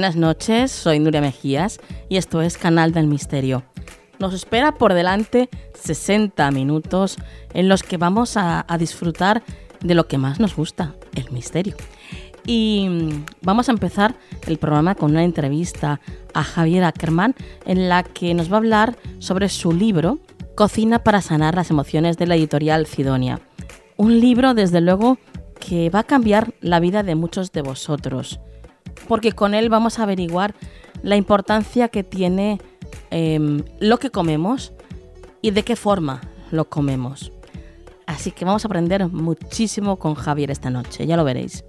Buenas noches, soy Nuria Mejías y esto es Canal del Misterio. Nos espera por delante 60 minutos en los que vamos a, disfrutar de lo que más nos gusta, el misterio. Y mm, vamos a empezar el programa con una entrevista a Javier Ackerman en la que nos va a hablar sobre su libro Cocina para sanar las emociones de la editorial Cidonia. Un libro, desde luego, que va a cambiar la vida de muchos de vosotros porque con él vamos a averiguar la importancia que tiene em, lo que comemos y de qué forma lo comemos. Así que vamos a aprender muchísimo con Javier esta noche, ya lo veréis.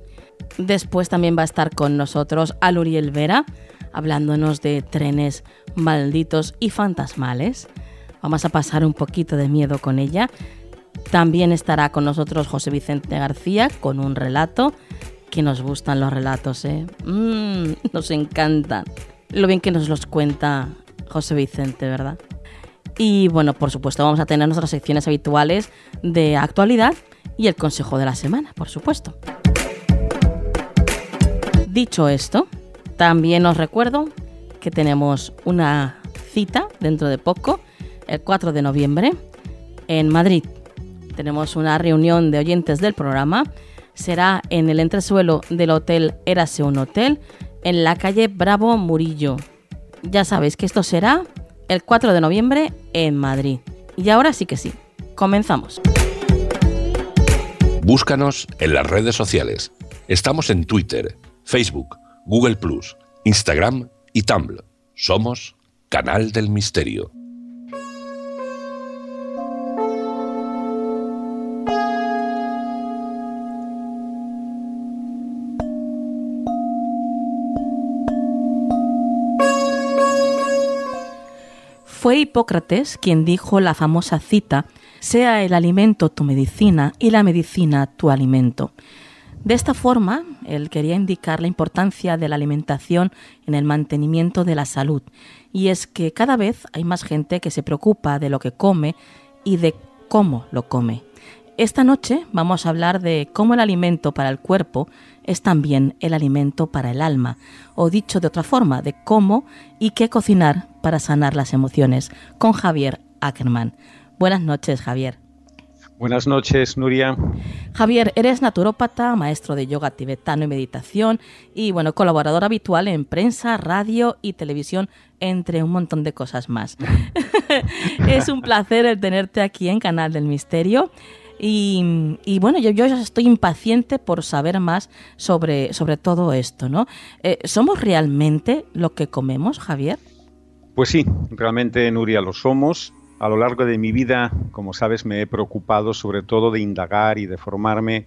Después también va a estar con nosotros Aluriel Vera, hablándonos de trenes malditos y fantasmales. Vamos a pasar un poquito de miedo con ella. También estará con nosotros José Vicente García con un relato que nos gustan los relatos, ¿eh? Mm, nos encantan. Lo bien que nos los cuenta José Vicente, ¿verdad? Y bueno, por supuesto, vamos a tener nuestras secciones habituales de actualidad y el consejo de la semana, por supuesto. Dicho esto, también os recuerdo que tenemos una cita dentro de poco, el 4 de noviembre, en Madrid. Tenemos una reunión de oyentes del programa será en el entresuelo del Hotel Érase un Hotel, en la calle Bravo Murillo. Ya sabéis que esto será el 4 de noviembre en Madrid. Y ahora sí que sí, comenzamos. Búscanos en las redes sociales. Estamos en Twitter, Facebook, Google ⁇ Instagram y Tumblr. Somos Canal del Misterio. Fue Hipócrates quien dijo la famosa cita, sea el alimento tu medicina y la medicina tu alimento. De esta forma, él quería indicar la importancia de la alimentación en el mantenimiento de la salud, y es que cada vez hay más gente que se preocupa de lo que come y de cómo lo come. Esta noche vamos a hablar de cómo el alimento para el cuerpo es también el alimento para el alma, o dicho de otra forma, de cómo y qué cocinar para sanar las emociones, con Javier Ackerman. Buenas noches, Javier. Buenas noches, Nuria. Javier, eres naturópata, maestro de yoga tibetano y meditación y, bueno, colaborador habitual en prensa, radio y televisión, entre un montón de cosas más. es un placer el tenerte aquí en Canal del Misterio. Y, bueno, yo, yo estoy impaciente por saber más sobre, sobre todo esto, ¿no? Eh, ¿Somos realmente lo que comemos, Javier? Pues sí, realmente, Nuria, lo somos. A lo largo de mi vida, como sabes, me he preocupado sobre todo de indagar y de formarme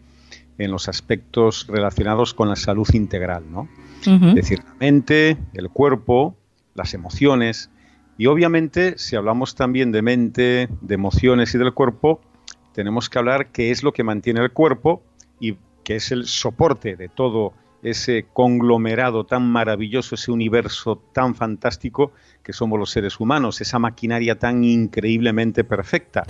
en los aspectos relacionados con la salud integral, ¿no? Es decir, la mente, el cuerpo, las emociones. Y obviamente, si hablamos también de mente, de emociones y del cuerpo, tenemos que hablar qué es lo que mantiene el cuerpo y que es el soporte de todo ese conglomerado tan maravilloso, ese universo tan fantástico que somos los seres humanos, esa maquinaria tan increíblemente perfecta.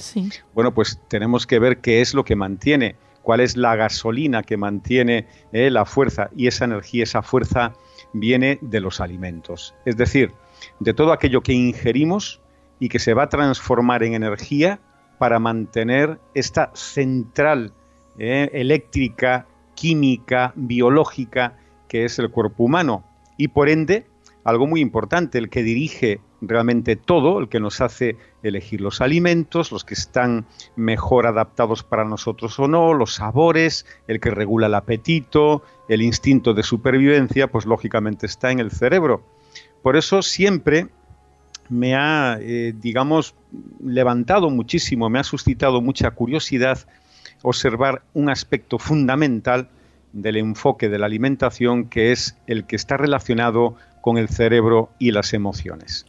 Bueno, pues tenemos que ver qué es lo que mantiene, cuál es la gasolina que mantiene eh, la fuerza y esa energía, esa fuerza viene de los alimentos. Es decir, de todo aquello que ingerimos y que se va a transformar en energía para mantener esta central eh, eléctrica, química, biológica que es el cuerpo humano. Y por ende, algo muy importante, el que dirige realmente todo, el que nos hace elegir los alimentos, los que están mejor adaptados para nosotros o no, los sabores, el que regula el apetito, el instinto de supervivencia, pues lógicamente está en el cerebro. Por eso siempre me ha, eh, digamos, levantado muchísimo, me ha suscitado mucha curiosidad observar un aspecto fundamental del enfoque de la alimentación que es el que está relacionado con el cerebro y las emociones.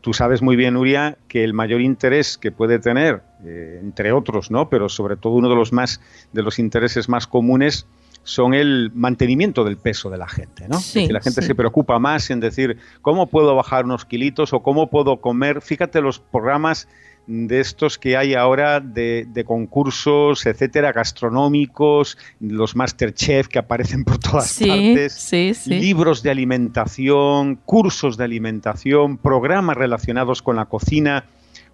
Tú sabes muy bien, Nuria, que el mayor interés que puede tener, eh, entre otros, ¿no? pero sobre todo uno de los más de los intereses más comunes son el mantenimiento del peso de la gente, ¿no? la gente se preocupa más en decir cómo puedo bajar unos kilitos o cómo puedo comer. Fíjate los programas de estos que hay ahora de, concursos, etcétera, gastronómicos, los Masterchef que aparecen por todas partes, libros de alimentación, cursos de alimentación, programas relacionados con la cocina.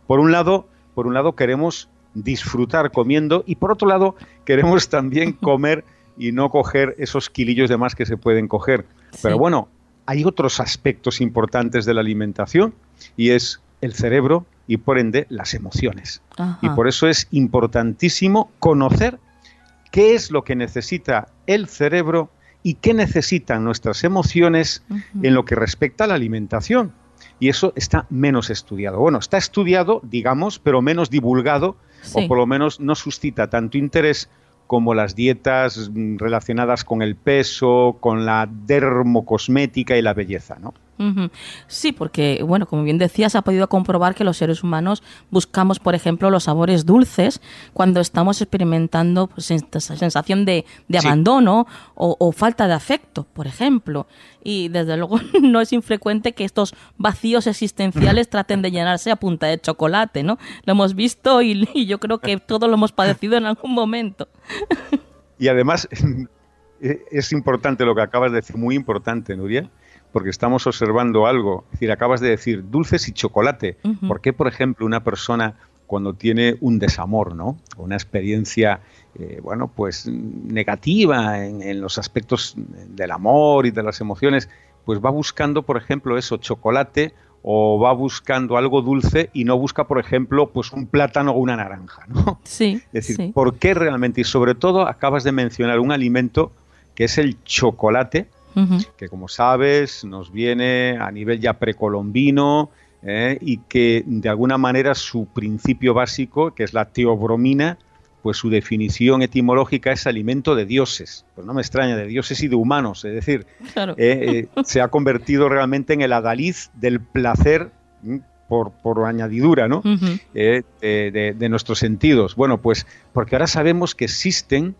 Por un lado, por un lado queremos disfrutar comiendo y por otro lado queremos también comer y no coger esos kilillos de más que se pueden coger. Pero bueno, hay otros aspectos importantes de la alimentación y es el cerebro y por ende las emociones. Y por eso es importantísimo conocer qué es lo que necesita el cerebro y qué necesitan nuestras emociones en lo que respecta a la alimentación. Y eso está menos estudiado. Bueno, está estudiado, digamos, pero menos divulgado, o por lo menos no suscita tanto interés como las dietas relacionadas con el peso, con la dermocosmética y la belleza, ¿no? Sí, porque, bueno, como bien decías, ha podido comprobar que los seres humanos buscamos, por ejemplo, los sabores dulces cuando estamos experimentando pues, esa sensación de, abandono o, falta de afecto, por ejemplo. Y desde luego no es infrecuente que estos vacíos existenciales traten de llenarse a punta de chocolate, ¿no? Lo hemos visto y, y yo creo que todos lo hemos padecido en algún momento. Y además, es importante lo que acabas de decir, muy importante, Nuria porque estamos observando algo. Es decir, acabas de decir dulces y chocolate. ¿Por qué, por ejemplo, una persona cuando tiene un desamor, ¿no? Una experiencia, eh, bueno, pues negativa en, los aspectos del amor y de las emociones, pues va buscando, por ejemplo, eso, chocolate o va buscando algo dulce y no busca, por ejemplo, pues un plátano o una naranja, ¿no? Sí. Es decir, ¿por qué realmente? Y sobre todo acabas de mencionar un alimento que es el chocolate, que como sabes nos viene a nivel ya precolombino ¿eh? y que de alguna manera su principio básico, que es la teobromina, pues su definición etimológica es alimento de dioses. Pues no me extraña, de dioses y de humanos. Es decir, eh, eh, se ha convertido realmente en el adaliz del placer por, por, añadidura ¿no? de, de, nuestros sentidos. Bueno, pues porque ahora sabemos que existen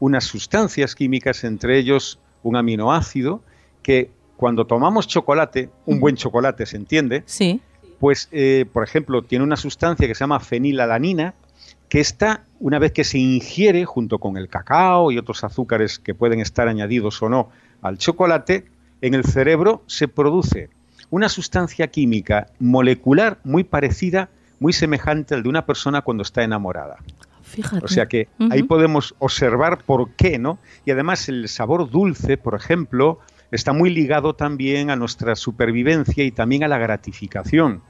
unas sustancias químicas, entre ellos un aminoácido que cuando tomamos chocolate, un buen chocolate se entiende, sí. pues eh, por ejemplo tiene una sustancia que se llama fenilalanina que está, una vez que se ingiere junto con el cacao y otros azúcares que pueden estar añadidos o no al chocolate, en el cerebro se produce una sustancia química molecular muy parecida, muy semejante al de una persona cuando está enamorada. O sea que ahí podemos observar por qué, ¿no? Y además el sabor dulce, por ejemplo, está muy ligado también a nuestra supervivencia y también a la gratificación.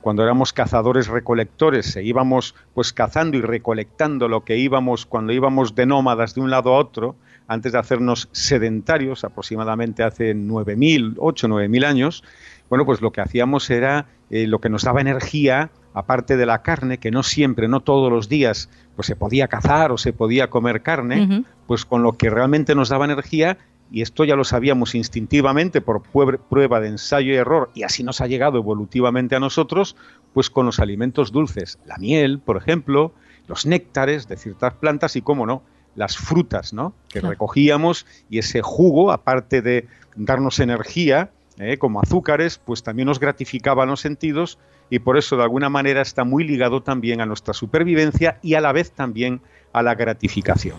Cuando éramos cazadores recolectores e íbamos pues cazando y recolectando lo que íbamos cuando íbamos de nómadas de un lado a otro, antes de hacernos sedentarios, aproximadamente hace 9.000, 8, 9.000 años, bueno, pues lo que hacíamos era eh, lo que nos daba energía, aparte de la carne, que no siempre, no todos los días, pues se podía cazar o se podía comer carne, pues con lo que realmente nos daba energía, y esto ya lo sabíamos instintivamente por prueba de ensayo y error, y así nos ha llegado evolutivamente a nosotros, pues con los alimentos dulces, la miel, por ejemplo, los néctares de ciertas plantas y, cómo no, las frutas, ¿no? Que recogíamos y ese jugo, aparte de darnos energía, ¿eh? como azúcares, pues también nos gratificaban los sentidos y por eso de alguna manera está muy ligado también a nuestra supervivencia y a la vez también a la gratificación.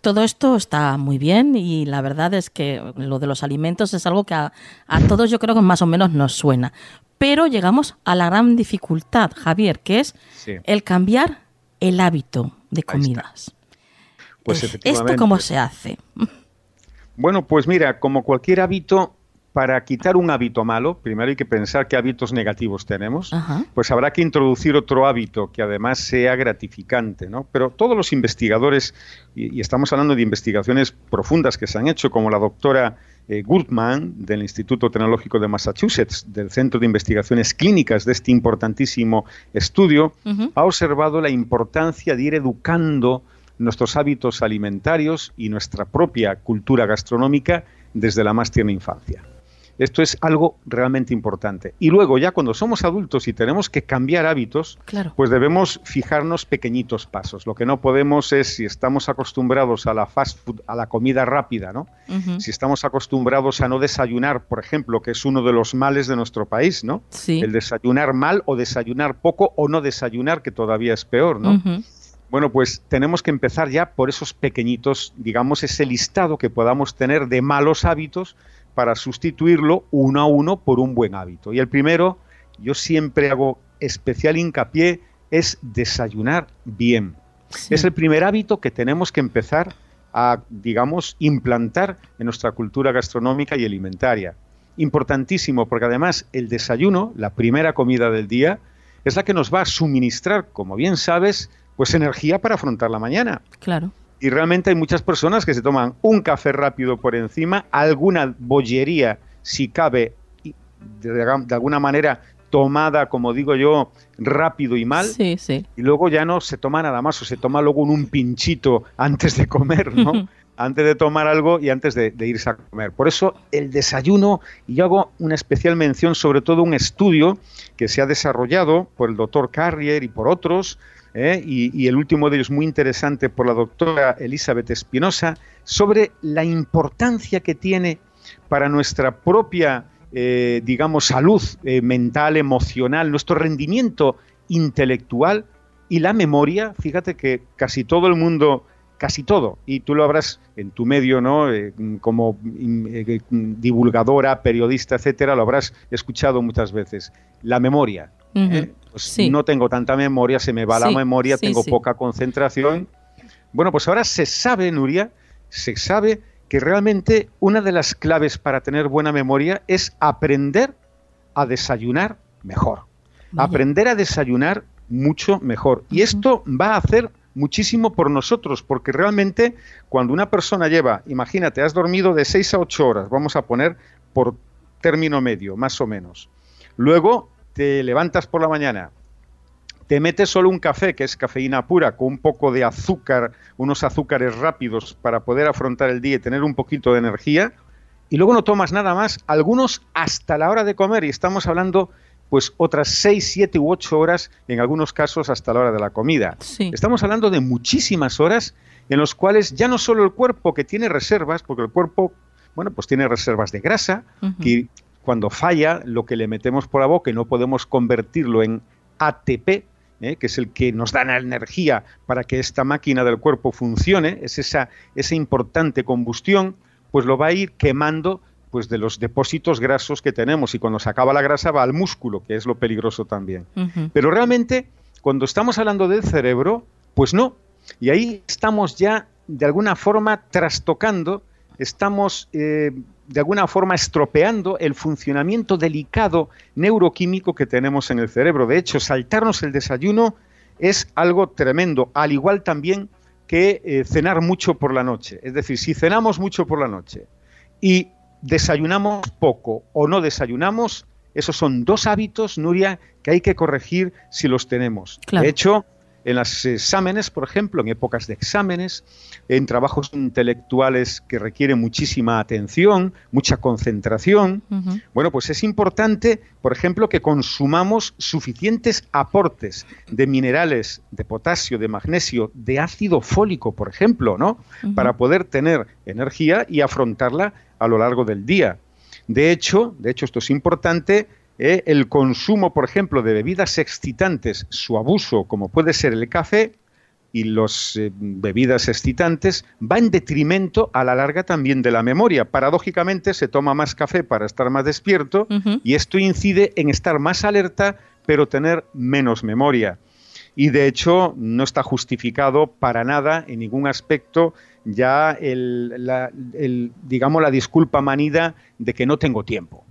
Todo esto está muy bien y la verdad es que lo de los alimentos es algo que a, todos yo creo que más o menos nos suena. Pero llegamos a la gran dificultad, Javier, que es el cambiar el hábito de comidas. Pues ¿Esto cómo se hace? Bueno, pues mira, como cualquier hábito, para quitar un hábito malo, primero hay que pensar qué hábitos negativos tenemos, pues habrá que introducir otro hábito que además sea gratificante, ¿no? Pero todos los investigadores, y, estamos hablando de investigaciones profundas que se han hecho, como la doctora eh, Gutman del Instituto Tecnológico de Massachusetts, del Centro de Investigaciones Clínicas de este importantísimo estudio, ha observado la importancia de ir educando nuestros hábitos alimentarios y nuestra propia cultura gastronómica desde la más tierna infancia. Esto es algo realmente importante. Y luego ya cuando somos adultos y tenemos que cambiar hábitos, pues debemos fijarnos pequeñitos pasos. Lo que no podemos es, si estamos acostumbrados a la fast food, a la comida rápida, ¿no? Si estamos acostumbrados a no desayunar, por ejemplo, que es uno de los males de nuestro país, ¿no? El desayunar mal o desayunar poco o no desayunar, que todavía es peor, ¿no? Bueno, pues tenemos que empezar ya por esos pequeñitos, digamos, ese listado que podamos tener de malos hábitos para sustituirlo uno a uno por un buen hábito. Y el primero, yo siempre hago especial hincapié, es desayunar bien. Es el primer hábito que tenemos que empezar a, digamos, implantar en nuestra cultura gastronómica y alimentaria. Importantísimo, porque además el desayuno, la primera comida del día, es la que nos va a suministrar, como bien sabes, pues energía para afrontar la mañana. Claro. Y realmente hay muchas personas que se toman un café rápido por encima, alguna bollería, si cabe, de, alguna manera tomada, como digo yo, rápido y mal, sí, sí. y luego ya no se toma nada más, o se toma luego un, pinchito antes de comer, ¿no? antes de tomar algo y antes de, de, irse a comer. Por eso el desayuno, y yo hago una especial mención sobre todo un estudio que se ha desarrollado por el doctor Carrier y por otros, ¿eh? y, el último de ellos muy interesante por la doctora Elizabeth Espinosa, sobre la importancia que tiene para nuestra propia, eh, digamos, salud eh, mental, emocional, nuestro rendimiento intelectual y la memoria. Fíjate que casi todo el mundo casi todo, y tú lo habrás en tu medio, ¿no? como divulgadora, periodista, etcétera, lo habrás escuchado muchas veces. La memoria. Pues no tengo tanta memoria, se me va la memoria, tengo poca concentración. Bueno, pues ahora se sabe, Nuria, se sabe que realmente una de las claves para tener buena memoria es aprender a desayunar mejor. Aprender a desayunar mucho mejor. Y esto va a hacer muchísimo por nosotros, porque realmente cuando una persona lleva, imagínate, has dormido de 6 a 8 horas, vamos a poner por término medio, más o menos. Luego te levantas por la mañana, te metes solo un café, que es cafeína pura, con un poco de azúcar, unos azúcares rápidos para poder afrontar el día y tener un poquito de energía, y luego no tomas nada más, algunos hasta la hora de comer, y estamos hablando pues otras 6, 7 u 8 horas, en algunos casos hasta la hora de la comida. Estamos hablando de muchísimas horas en las cuales ya no solo el cuerpo que tiene reservas, porque el cuerpo, bueno, pues tiene reservas de grasa, que cuando falla lo que le metemos por la boca y no podemos convertirlo en ATP, ¿eh? que es el que nos da la energía para que esta máquina del cuerpo funcione, es esa, esa importante combustión, pues lo va a ir quemando pues de los depósitos grasos que tenemos y cuando se acaba la grasa va al músculo, que es lo peligroso también. Pero realmente, cuando estamos hablando del cerebro, pues no. Y ahí estamos ya de alguna forma trastocando, estamos eh, de alguna forma estropeando el funcionamiento delicado neuroquímico que tenemos en el cerebro. De hecho, saltarnos el desayuno es algo tremendo, al igual también que eh, cenar mucho por la noche. Es decir, si cenamos mucho por la noche y desayunamos poco o no desayunamos, esos son dos hábitos, Nuria, que hay que corregir si los tenemos. De hecho, en los exámenes, por ejemplo, en épocas de exámenes, en trabajos intelectuales que requieren muchísima atención, mucha concentración. Bueno, pues es importante, por ejemplo, que consumamos suficientes aportes de minerales, de potasio, de magnesio, de ácido fólico, por ejemplo, ¿no? Para poder tener energía y afrontarla a lo largo del día. De hecho, de hecho esto es importante, ¿eh? el consumo, por ejemplo, de bebidas excitantes, su abuso, como puede ser el café, y las eh, bebidas excitantes va en detrimento a la larga también de la memoria. Paradójicamente se toma más café para estar más despierto y esto incide en estar más alerta pero tener menos memoria. Y de hecho no está justificado para nada en ningún aspecto ya la, digamos la disculpa manida de que no tengo tiempo.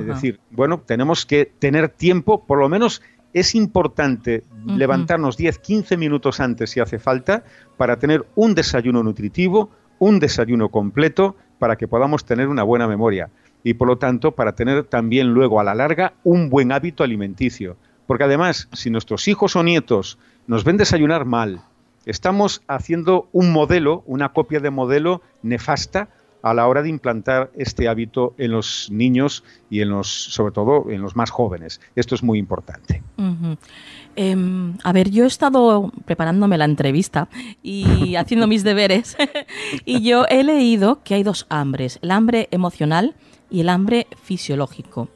Es decir, bueno, tenemos que tener tiempo, por lo menos es importante levantarnos 10, 15 minutos antes si hace falta para tener un desayuno nutritivo, un desayuno completo, para que podamos tener una buena memoria y por lo tanto para tener también luego a la larga un buen hábito alimenticio. Porque además, si nuestros hijos o nietos nos ven desayunar mal, estamos haciendo un modelo, una copia de modelo nefasta a la hora de implantar este hábito en los niños y en los, sobre todo en los más jóvenes. Esto es muy importante. Em, a ver, yo he estado preparándome la entrevista y haciendo mis deberes y yo he leído que hay dos hambres, el hambre emocional y el hambre fisiológico.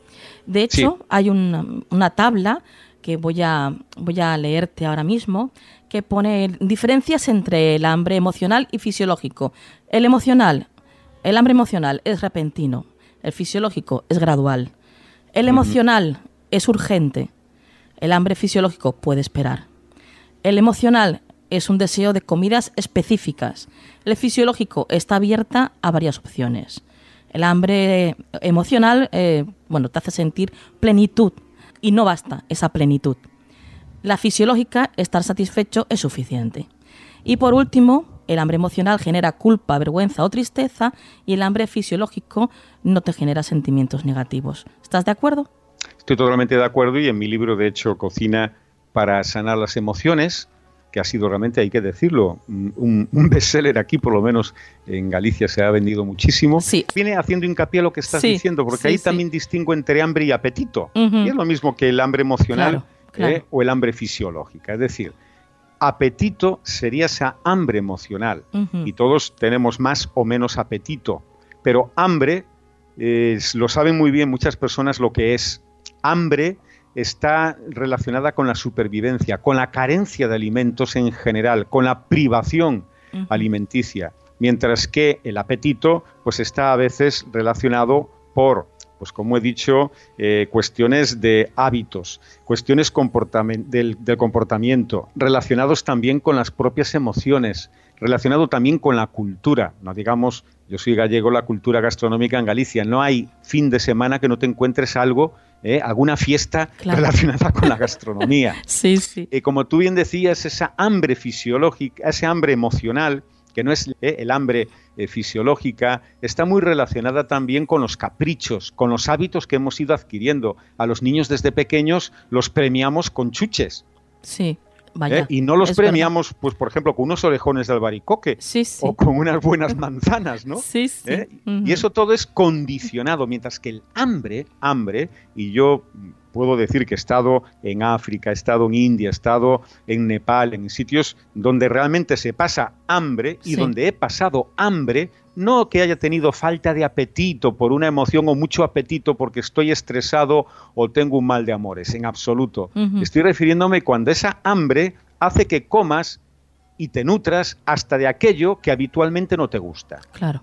De hecho, hay una, una tabla que voy a, voy a leerte ahora mismo, que pone diferencias entre el hambre emocional y fisiológico. El emocional el hambre emocional es repentino, el fisiológico es gradual. El emocional es urgente, el hambre fisiológico puede esperar. El emocional es un deseo de comidas específicas. El fisiológico está abierta a varias opciones. El hambre emocional, eh, bueno, te hace sentir plenitud y no basta esa plenitud. La fisiológica, estar satisfecho es suficiente. Y por último, el hambre emocional genera culpa, vergüenza o tristeza y el hambre fisiológico no te genera sentimientos negativos. ¿Estás de acuerdo? Estoy totalmente de acuerdo y en mi libro, de hecho, Cocina para sanar las emociones, que ha sido realmente, hay que decirlo, un, bestseller aquí, por lo menos en Galicia se ha vendido muchísimo. Sí. Viene haciendo hincapié a lo que estás diciendo, porque ahí también distingo entre hambre y apetito. Y es lo mismo que el hambre emocional ¿eh? o el hambre fisiológica. Es decir, apetito sería esa hambre emocional. Y todos tenemos más o menos apetito. Pero hambre, lo saben muy bien muchas personas lo que es. Hambre está relacionada con la supervivencia, con la carencia de alimentos en general, con la privación alimenticia. Mientras que el apetito, pues está a veces relacionado por pues como he dicho, eh, cuestiones de hábitos, cuestiones del, comportamiento, relacionados también con las propias emociones, relacionado también con la cultura. No digamos, yo soy gallego, la cultura gastronómica en Galicia. No hay fin de semana que no te encuentres algo, eh, alguna fiesta relacionada con la gastronomía. sí, sí. Y como tú bien decías, esa hambre fisiológica, ese hambre emocional, que no es eh, el hambre eh, fisiológica, está muy relacionada también con los caprichos, con los hábitos que hemos ido adquiriendo. A los niños desde pequeños los premiamos con chuches. Sí. Vaya, ¿Eh? y no los premiamos, pues por ejemplo, con unos orejones de albaricoque o con unas buenas manzanas, ¿no? Sí, sí. Y eso todo es condicionado, mientras que el hambre, hambre, y yo puedo decir que he estado en África, he estado en India, he estado en Nepal, en sitios donde realmente se pasa hambre y donde he pasado hambre, no que haya tenido falta de apetito por una emoción o mucho apetito porque estoy estresado o tengo un mal de amores, en absoluto. Estoy refiriéndome cuando esa hambre hace que comas y te nutras hasta de aquello que habitualmente no te gusta. Claro.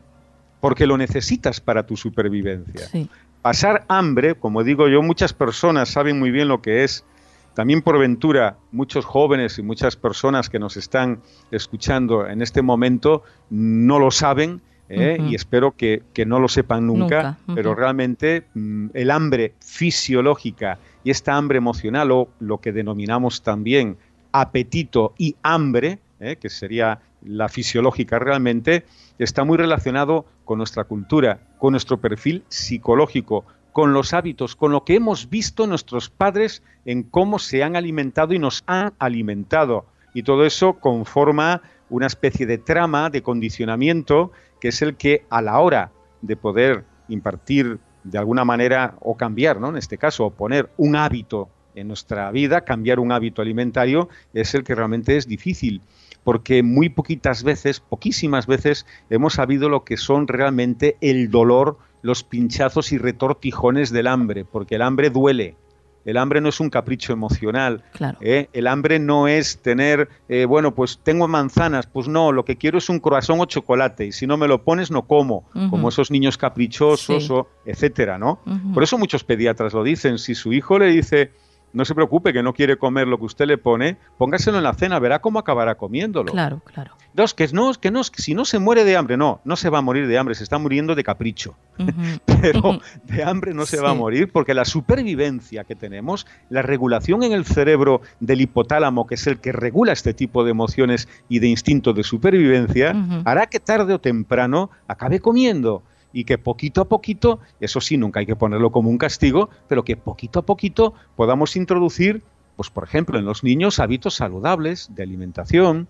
Porque lo necesitas para tu supervivencia. Sí pasar hambre, como digo yo, muchas personas saben muy bien lo que es. También por ventura, muchos jóvenes y muchas personas que nos están escuchando en este momento no lo saben ¿eh? y espero que, no lo sepan nunca, pero realmente mm, el hambre fisiológica y esta hambre emocional o lo que denominamos también apetito y hambre, ¿eh? que sería la fisiológica realmente, está muy relacionado con nuestra cultura, con nuestro perfil psicológico, con los hábitos, con lo que hemos visto nuestros padres en cómo se han alimentado y nos han alimentado. Y todo eso conforma una especie de trama, de condicionamiento, que es el que a la hora de poder impartir de alguna manera o cambiar, ¿no? En este caso, o poner un hábito en nuestra vida, cambiar un hábito alimentario, es el que realmente es difícil porque muy poquitas veces, poquísimas veces, hemos sabido lo que son realmente el dolor, los pinchazos y retortijones del hambre, porque el hambre duele. El hambre no es un capricho emocional. Claro. ¿eh? El hambre no es tener, eh, bueno, pues tengo manzanas, pues no, lo que quiero es un croissant o chocolate y si no me lo pones no como, como esos niños caprichosos o etcétera, ¿no? Por eso muchos pediatras lo dicen. Si su hijo le dice no se preocupe que no quiere comer lo que usted le pone, póngaselo en la cena, verá cómo acabará comiéndolo. Claro, claro. Dos, que no, que no, si no se muere de hambre, no, no se va a morir de hambre, se está muriendo de capricho. Pero de hambre no se va a morir porque la supervivencia que tenemos, la regulación en el cerebro del hipotálamo, que es el que regula este tipo de emociones y de instinto de supervivencia, hará que tarde o temprano acabe comiendo y que poquito a poquito, eso sí, nunca hay que ponerlo como un castigo, pero que poquito a poquito podamos introducir, pues por ejemplo, en los niños hábitos saludables de alimentación,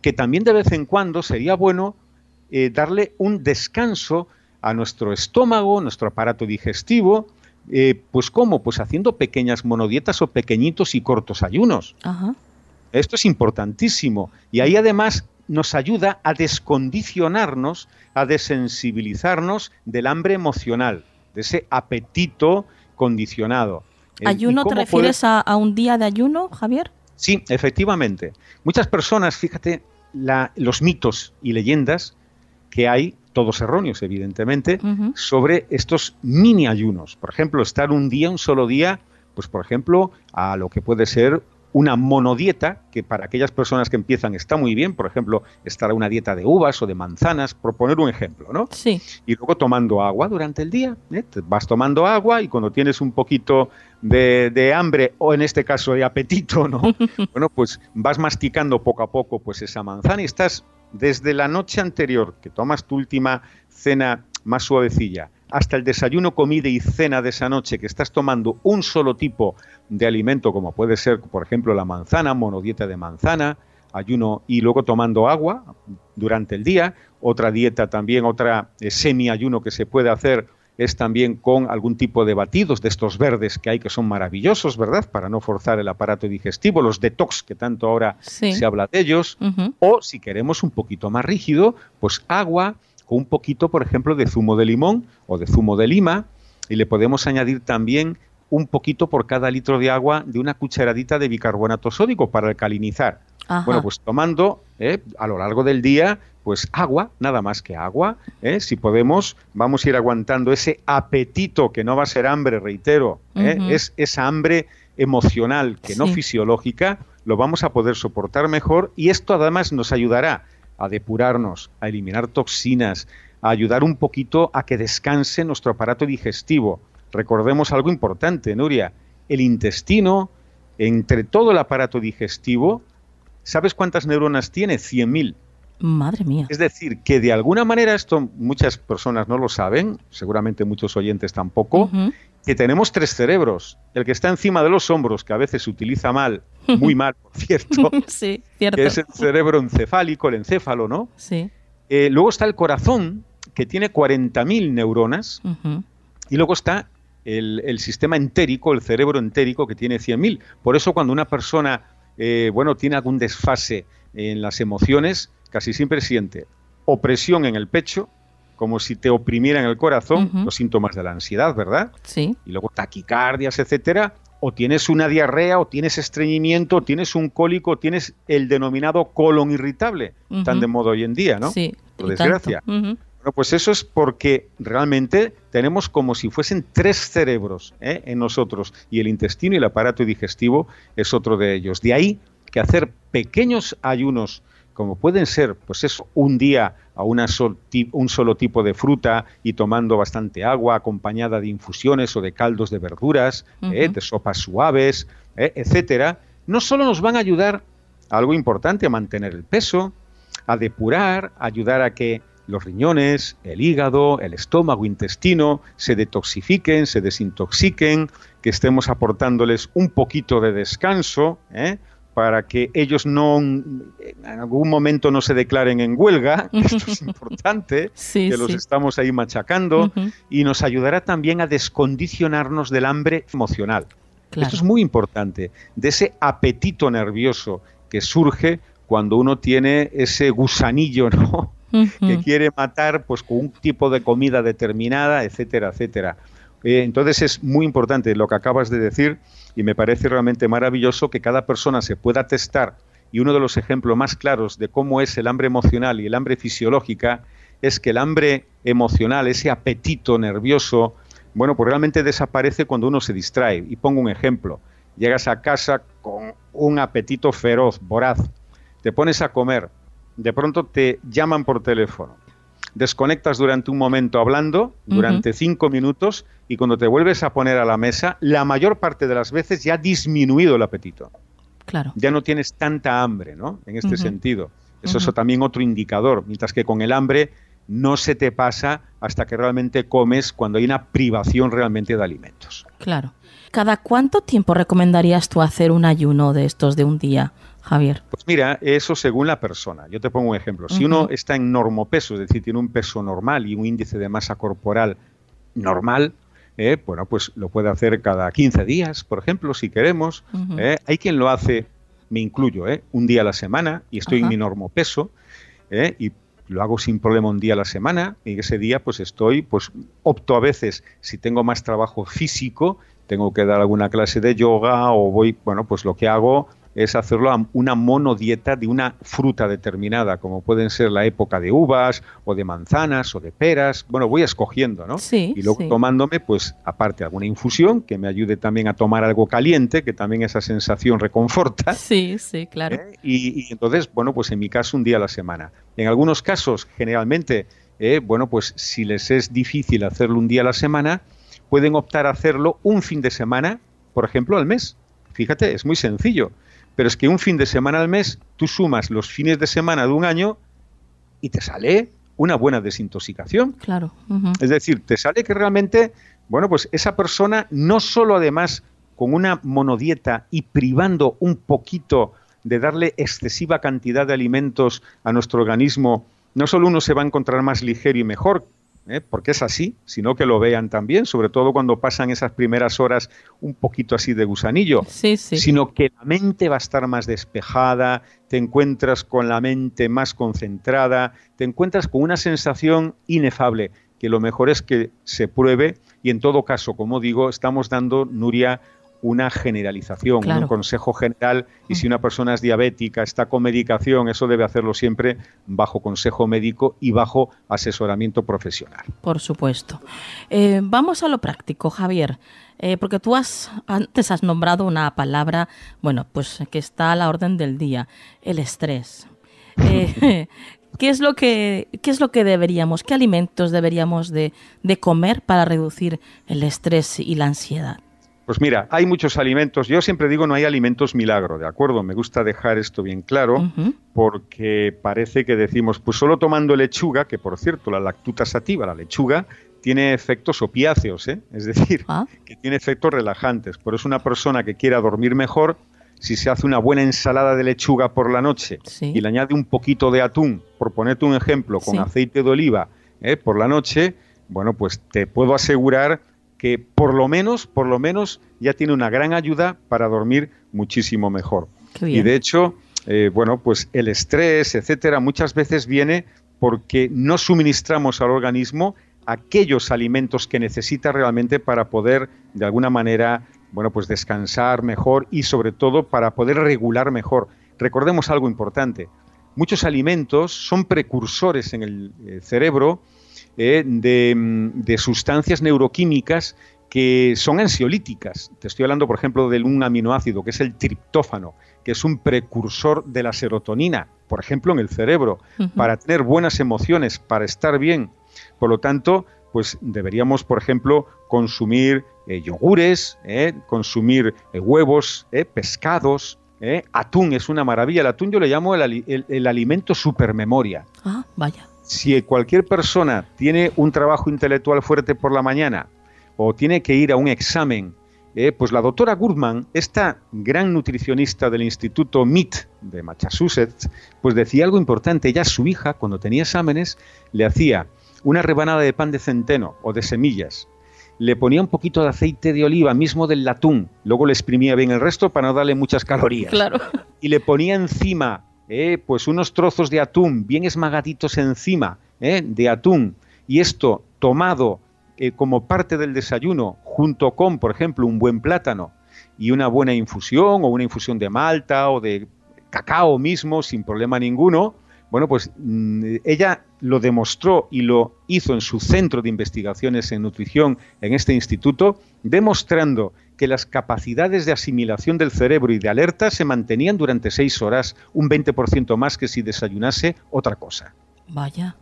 que también de vez en cuando sería bueno eh, darle un descanso a nuestro estómago, nuestro aparato digestivo, eh, pues cómo, pues haciendo pequeñas monodietas o pequeñitos y cortos ayunos. Esto es importantísimo. Y ahí además nos ayuda a descondicionarnos, a desensibilizarnos del hambre emocional, de ese apetito condicionado. ¿Ayuno te refieres a, un día de ayuno, Javier? Sí, efectivamente. Muchas personas, fíjate, los mitos y leyendas que hay, todos erróneos evidentemente, sobre estos mini ayunos. Por ejemplo, estar un día, un solo día, pues por ejemplo, a lo que puede ser una monodieta, que para aquellas personas que empiezan está muy bien, por ejemplo, estar una dieta de uvas o de manzanas, por poner un ejemplo, ¿no? Sí. Y luego tomando agua durante el día, ¿eh? vas tomando agua y cuando tienes un poquito de, hambre o en este caso de apetito, ¿no? bueno, pues vas masticando poco a poco pues esa manzana y estás desde la noche anterior que tomas tu última cena más suavecilla hasta el desayuno, comida y cena de esa noche que estás tomando un solo tipo de alimento, como puede ser, por ejemplo, la manzana, monodieta de manzana, ayuno y luego tomando agua durante el día, otra dieta también, otra eh, semi-ayuno que se puede hacer es también con algún tipo de batidos de estos verdes que hay que son maravillosos, ¿verdad? Para no forzar el aparato digestivo, los detox que tanto ahora se habla de ellos, o si queremos un poquito más rígido, pues agua, un poquito, por ejemplo, de zumo de limón o de zumo de lima. Y le podemos añadir también un poquito por cada litro de agua de una cucharadita de bicarbonato sódico para alcalinizar. Bueno, pues tomando eh, a lo largo del día, pues agua, nada más que agua. Eh, si podemos, vamos a ir aguantando ese apetito que no va a ser hambre, reitero, eh, es esa hambre emocional que no fisiológica, lo vamos a poder soportar mejor y esto además nos ayudará a depurarnos, a eliminar toxinas, a ayudar un poquito a que descanse nuestro aparato digestivo. Recordemos algo importante, Nuria, el intestino, entre todo el aparato digestivo, ¿sabes cuántas neuronas tiene? 100.000. Madre mía. Es decir, que de alguna manera, esto muchas personas no lo saben, seguramente muchos oyentes tampoco, que tenemos tres cerebros. El que está encima de los hombros, que a veces se utiliza mal, muy mal, por cierto, sí, cierto. que es el cerebro encefálico, el encéfalo, ¿no? Sí. Eh, luego está el corazón, que tiene 40.000 neuronas, y luego está el, sistema entérico, el cerebro entérico, que tiene 100.000. Por eso cuando una persona, eh, bueno, tiene algún desfase en las emociones, casi siempre siente opresión en el pecho, como si te oprimieran el corazón, los síntomas de la ansiedad, ¿verdad? Sí. Y luego taquicardias, etcétera, o tienes una diarrea, o tienes estreñimiento, o tienes un cólico, o tienes el denominado colon irritable, tan de moda hoy en día, ¿no? Sí. Por desgracia. Bueno, pues eso es porque realmente tenemos como si fuesen tres cerebros ¿eh? en nosotros, y el intestino y el aparato digestivo es otro de ellos. De ahí que hacer pequeños ayunos como pueden ser, pues eso, un día a una un solo tipo de fruta y tomando bastante agua acompañada de infusiones o de caldos de verduras, eh, de sopas suaves, eh, etcétera, no solo nos van a ayudar a algo importante, a mantener el peso, a depurar, a ayudar a que los riñones, el hígado, el estómago, intestino se detoxifiquen, se desintoxiquen, que estemos aportándoles un poquito de descanso, ¿eh? para que ellos no en algún momento no se declaren en huelga, esto es importante, que los estamos ahí machacando, y nos ayudará también a descondicionarnos del hambre emocional. Esto es muy importante, de ese apetito nervioso que surge cuando uno tiene ese gusanillo, ¿no? Que quiere matar pues con un tipo de comida determinada, etcétera, etcétera. Eh, entonces es muy importante lo que acabas de decir y me parece realmente maravilloso que cada persona se pueda testar y uno de los ejemplos más claros de cómo es el hambre emocional y el hambre fisiológica es que el hambre emocional, ese apetito nervioso, bueno, pues realmente desaparece cuando uno se distrae. Y pongo un ejemplo. Llegas a casa con un apetito feroz, voraz, te pones a comer, de pronto te llaman por teléfono, desconectas durante un momento hablando, durante cinco minutos, y cuando te vuelves a poner a la mesa, la mayor parte de las veces ya ha disminuido el apetito. Claro. Ya no tienes tanta hambre, ¿no? En este sentido. Eso es también otro indicador. Mientras que con el hambre no se te pasa hasta que realmente comes cuando hay una privación realmente de alimentos. Claro. ¿Cada cuánto tiempo recomendarías tú hacer un ayuno de estos de un día, Javier? Pues mira, eso según la persona. Yo te pongo un ejemplo. Si uno está en normopeso, es decir, tiene un peso normal y un índice de masa corporal normal, eh, bueno, pues lo puede hacer cada 15 días, por ejemplo, si queremos. Eh. Hay quien lo hace, me incluyo, eh, un día a la semana y estoy en mi normopeso y lo hago sin problema un día a la semana y ese día pues estoy, pues opto a veces, si tengo más trabajo físico, tengo que dar alguna clase de yoga o voy, bueno, pues lo que hago es hacerlo a una monodieta de una fruta determinada, como pueden ser la época de uvas o de manzanas o de peras. Bueno, voy escogiendo, ¿no? Sí, y luego tomándome, pues aparte alguna infusión que me ayude también a tomar algo caliente, que también esa sensación reconforta. Sí, sí, claro. ¿Eh? Y, entonces, bueno, pues en mi caso un día a la semana. En algunos casos, generalmente, eh, bueno, pues si les es difícil hacerlo un día a la semana, pueden optar a hacerlo un fin de semana, por ejemplo, al mes. Fíjate, es muy sencillo. Pero es que un fin de semana al mes, tú sumas los fines de semana de un año y te sale una buena desintoxicación. Claro. Es decir, te sale que realmente, bueno, pues esa persona no solo además con una monodieta y privando un poquito de darle excesiva cantidad de alimentos a nuestro organismo, no solo uno se va a encontrar más ligero y mejor, ¿eh? porque es así, sino que lo vean también, sobre todo cuando pasan esas primeras horas un poquito así de gusanillo, sino que la mente va a estar más despejada, te encuentras con la mente más concentrada, te encuentras con una sensación inefable, que lo mejor es que se pruebe y en todo caso, como digo, estamos dando, Nuria, una generalización, un consejo general, y si una persona es diabética, está con medicación, eso debe hacerlo siempre bajo consejo médico y bajo asesoramiento profesional. Por supuesto. Eh, vamos a lo práctico, Javier, eh, porque tú has, antes has nombrado una palabra, bueno, pues que está a la orden del día, el estrés. Eh, ¿Qué es lo que, qué es lo que deberíamos, qué alimentos deberíamos de comer para reducir el estrés y la ansiedad? Pues mira, hay muchos alimentos. Yo siempre digo no hay alimentos milagro, ¿de acuerdo? Me gusta dejar esto bien claro porque parece que decimos, pues solo tomando lechuga, que por cierto, la lactuta sativa, la lechuga, tiene efectos opiáceos, ¿eh? es decir, ah. que tiene efectos relajantes. Por eso una persona que quiera dormir mejor, si se hace una buena ensalada de lechuga por la noche y le añade un poquito de atún, por ponerte un ejemplo, con aceite de oliva ¿eh? por la noche, bueno, pues te puedo asegurar que por lo menos, por lo menos ya tiene una gran ayuda para dormir muchísimo mejor. Y de hecho, eh, bueno, pues el estrés, etcétera, muchas veces viene porque no suministramos al organismo aquellos alimentos que necesita realmente para poder de alguna manera, bueno, pues descansar mejor y sobre todo para poder regular mejor. Recordemos algo importante. Muchos alimentos son precursores en el eh, cerebro eh, mm, de, sustancias neuroquímicas que son ansiolíticas. Te estoy hablando, por ejemplo, de un aminoácido que es el triptófano, que es un precursor de la serotonina, por ejemplo, en el cerebro, para tener buenas emociones, para estar bien. Por lo tanto, pues deberíamos, por ejemplo, consumir eh, yogures, eh, consumir huevos, pescados, atún es una maravilla. El atún yo le llamo el, el alimento supermemoria. Ah, vaya si cualquier persona tiene un trabajo intelectual fuerte por la mañana o tiene que ir a un examen, eh, pues la doctora Goodman, esta gran nutricionista del Instituto MIT de Massachusetts, pues decía algo importante. Ella, su hija, cuando tenía exámenes, le hacía una rebanada de pan de centeno o de semillas, le ponía un poquito de aceite de oliva, mismo del latún, luego le exprimía bien el resto para no darle muchas calorías. Claro. Y le ponía encima eh, pues unos trozos de atún bien esmagaditos encima eh, de atún y esto tomado eh, como parte del desayuno, junto con, por ejemplo, un buen plátano y una buena infusión o una infusión de malta o de cacao mismo, sin problema ninguno, bueno, pues mm, ella lo demostró y lo hizo en su centro de investigaciones en nutrición en este instituto, demostrando que las capacidades de asimilación del cerebro y de alerta se mantenían durante seis horas, un 20% más que si desayunase otra cosa. Vaya.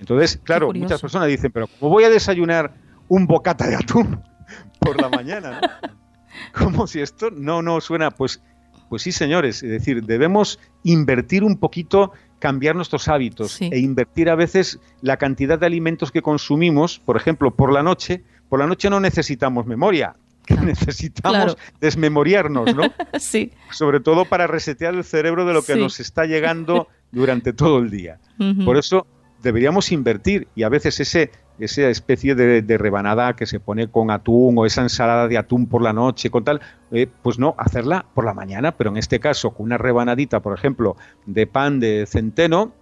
Entonces, claro, muchas personas dicen, pero ¿cómo voy a desayunar un bocata de atún por la mañana? Como si esto no, no suena, pues, pues sí, señores, es decir, debemos invertir un poquito cambiar nuestros hábitos e invertir a veces la cantidad de alimentos que consumimos, por ejemplo, por la noche. Por la noche no necesitamos memoria, necesitamos desmemoriarnos, ¿no? sí. Sobre todo para resetear el cerebro de lo que nos está llegando durante todo el día. Por eso deberíamos invertir y a veces ese esa especie de, rebanada que se pone con atún o esa ensalada de atún por la noche con tal, eh, pues no, hacerla por la mañana, pero en este caso con una rebanadita, por ejemplo, de pan de centeno,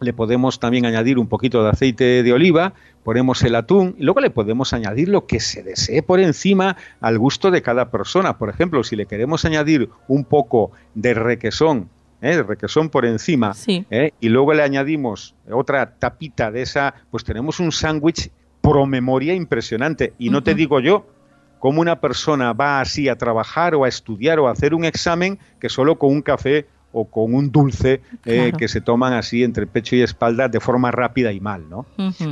le podemos también añadir un poquito de aceite de oliva, ponemos el atún y luego le podemos añadir lo que se desee por encima al gusto de cada persona. Por ejemplo, si le queremos añadir un poco de requesón ¿eh? requesón por encima, ¿eh? y luego le añadimos otra tapita de esa, pues tenemos un sándwich pro memoria impresionante. Y no te digo yo cómo una persona va así a trabajar o a estudiar o a hacer un examen que solo con un café o con un dulce eh, que se toman así entre pecho y espalda de forma rápida y mal, ¿no?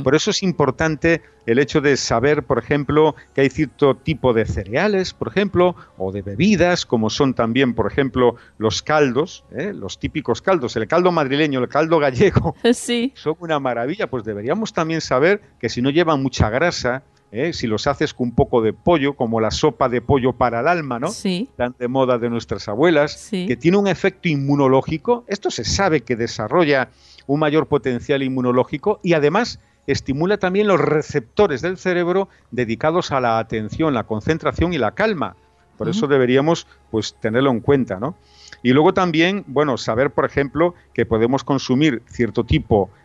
Por eso es importante el hecho de saber, por ejemplo, que hay cierto tipo de cereales, por ejemplo, o de bebidas, como son también, por ejemplo, los caldos, ¿eh? los típicos caldos, el caldo madrileño, el caldo gallego, sí. son una maravilla, pues deberíamos también saber que si no llevan mucha grasa, ¿eh? si los haces con un poco de pollo, como la sopa de pollo para el alma, ¿no? Sí. Tan de moda de nuestras abuelas, que tiene un efecto inmunológico. Esto se sabe que desarrolla un mayor potencial inmunológico y además estimula también los receptores del cerebro dedicados a la atención, la concentración y la calma. Por eso deberíamos pues tenerlo en cuenta, ¿no? Y luego también, bueno, saber, por ejemplo, que podemos consumir cierto tipo de,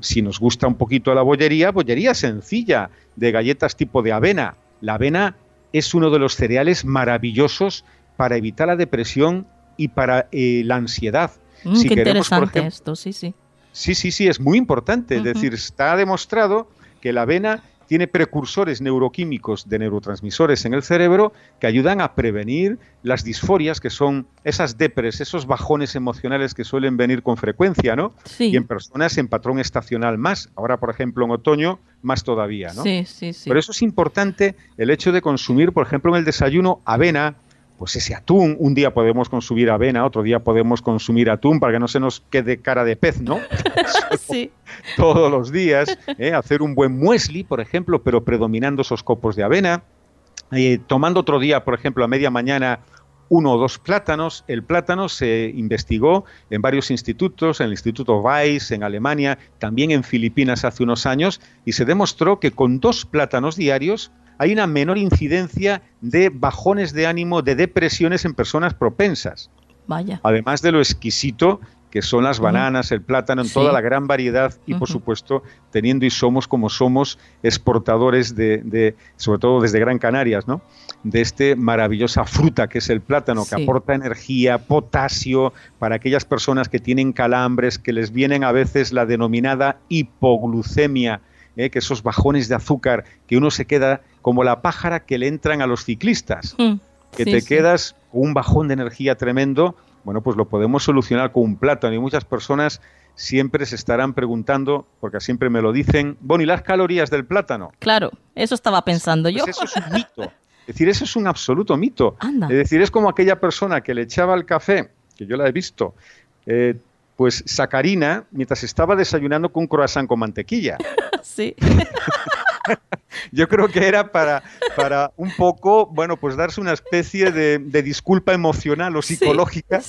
si nos gusta un poquito la bollería, bollería sencilla, de galletas tipo de avena. La avena es uno de los cereales maravillosos para evitar la depresión y para eh, la ansiedad. Mm, qué interesante esto, sí, sí. Sí, sí, sí, es muy importante. Es decir, está demostrado que la avena tiene precursores neuroquímicos de neurotransmisores en el cerebro que ayudan a prevenir las disforias, que son esas depres, esos bajones emocionales que suelen venir con frecuencia, ¿no? Sí. Y en personas en patrón estacional más. Ahora, por ejemplo, en otoño, más todavía, ¿no? Sí, sí, sí. Por eso es importante el hecho de consumir, por ejemplo, en el desayuno avena, pues ese atún, un día podemos consumir avena, otro día podemos consumir atún para que no se nos quede cara de pez, ¿no? sí. Todos los días, ¿eh? hacer un buen muesli, por ejemplo, pero predominando esos copos de avena, eh, tomando otro día, por ejemplo, a media mañana uno o dos plátanos. El plátano se investigó en varios institutos, en el Instituto Weiss, en Alemania, también en Filipinas hace unos años, y se demostró que con dos plátanos diarios hay una menor incidencia de bajones de ánimo, de depresiones en personas propensas. Vaya. Además de lo exquisito que son las bananas, el plátano, en toda la gran variedad y, por supuesto, teniendo y somos como somos exportadores de, sobre todo desde Gran Canarias, ¿no? De esta maravillosa fruta que es el plátano, que aporta energía, potasio para aquellas personas que tienen calambres, que les vienen a veces la denominada hipoglucemia, ¿eh? que esos bajones de azúcar, que uno se queda como la pájara que le entran a los ciclistas, mm. que te quedas con un bajón de energía tremendo bueno, pues lo podemos solucionar con un plátano y muchas personas siempre se estarán preguntando, porque siempre me lo dicen, bueno, ¿y las calorías del plátano? Claro, eso estaba pensando pues yo. Eso es un mito. Es decir, eso es un absoluto mito. Es decir, es como aquella persona que le echaba el café, que yo la he visto, eh, pues sacarina mientras estaba desayunando con un croissant con mantequilla. sí. Yo creo que era para, para un poco, bueno, pues darse una especie de, disculpa emocional o psicológica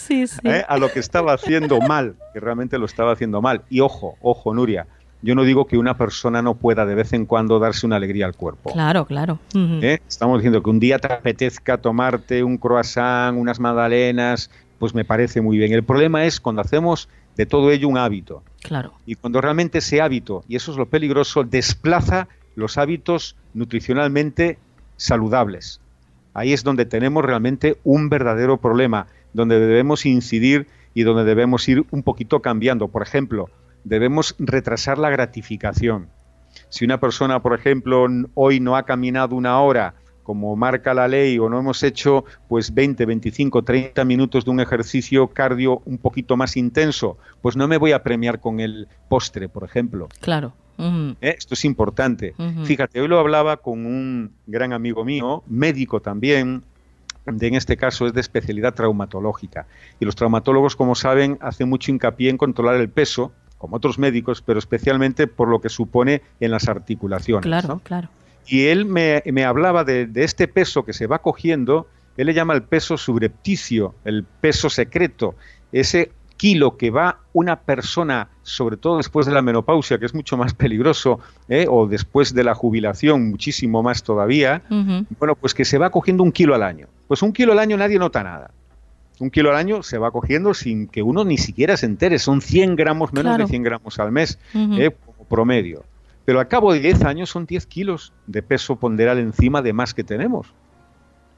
¿eh? a lo que estaba haciendo mal, que realmente lo estaba haciendo mal. Y ojo, ojo, Nuria, yo no digo que una persona no pueda de vez en cuando darse una alegría al cuerpo. Claro, claro. ¿Eh? Estamos diciendo que un día te apetezca tomarte un croissant, unas magdalenas, pues me parece muy bien. El problema es cuando hacemos de todo ello un hábito. Claro. Y cuando realmente ese hábito, y eso es lo peligroso, desplaza los hábitos nutricionalmente saludables. Ahí es donde tenemos realmente un verdadero problema, donde debemos incidir y donde debemos ir un poquito cambiando. Por ejemplo, debemos retrasar la gratificación. Si una persona, por ejemplo, hoy no ha caminado una hora, como marca la ley, o no hemos hecho pues 20, 25, 30 minutos de un ejercicio cardio un poquito más intenso, pues no me voy a premiar con el postre, por ejemplo. Claro. ¿Eh? Esto es importante. Fíjate, hoy lo hablaba con un gran amigo mío, médico también, de, en este caso es de especialidad traumatológica. Y los traumatólogos, como saben, hacen mucho hincapié en controlar el peso, como otros médicos, pero especialmente por lo que supone en las articulaciones. Claro, claro. Y él me, hablaba de, de, este peso que se va cogiendo, él le llama el peso subrepticio, el peso secreto, ese kilo que va una persona, sobre todo después de la menopausia, que es mucho más peligroso, ¿eh? o después de la jubilación, muchísimo más todavía, bueno, pues que se va cogiendo un kilo al año. Pues un kilo al año nadie nota nada. Un kilo al año se va cogiendo sin que uno ni siquiera se entere. Son 100 gramos, menos de 100 gramos al mes, ¿eh? como promedio. Pero al cabo de 10 años son 10 kilos de peso ponderal encima de más que tenemos.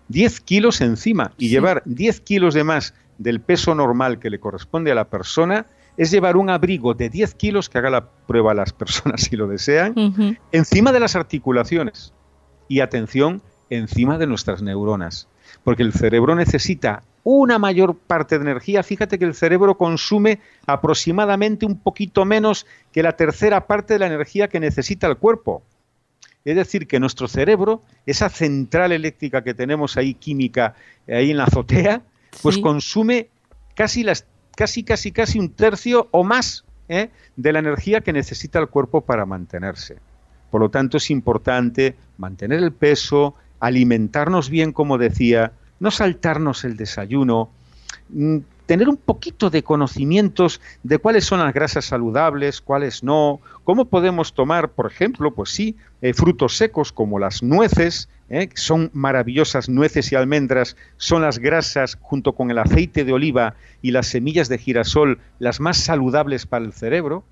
10 kilos encima. Y llevar 10 kilos de más del peso normal que le corresponde a la persona es llevar un abrigo de 10 kilos, que haga la prueba a las personas si lo desean, encima de las articulaciones. Y atención, encima de nuestras neuronas. Porque el cerebro necesita una mayor parte de energía. Fíjate que el cerebro consume aproximadamente un poquito menos que la tercera parte de la energía que necesita el cuerpo. Es decir, que nuestro cerebro, esa central eléctrica que tenemos ahí química, ahí en la azotea, pues consume casi, las, casi, casi, casi un tercio o más ¿eh? de la energía que necesita el cuerpo para mantenerse. Por lo tanto, es importante mantener el peso, alimentarnos bien, como decía, no saltarnos el desayuno, mm, tener un poquito de conocimientos de cuáles son las grasas saludables, cuáles no, cómo podemos tomar, por ejemplo, pues sí, eh, frutos secos como las nueces, eh, son maravillosas nueces y almendras, son las grasas junto con el aceite de oliva y las semillas de girasol las más saludables para el cerebro,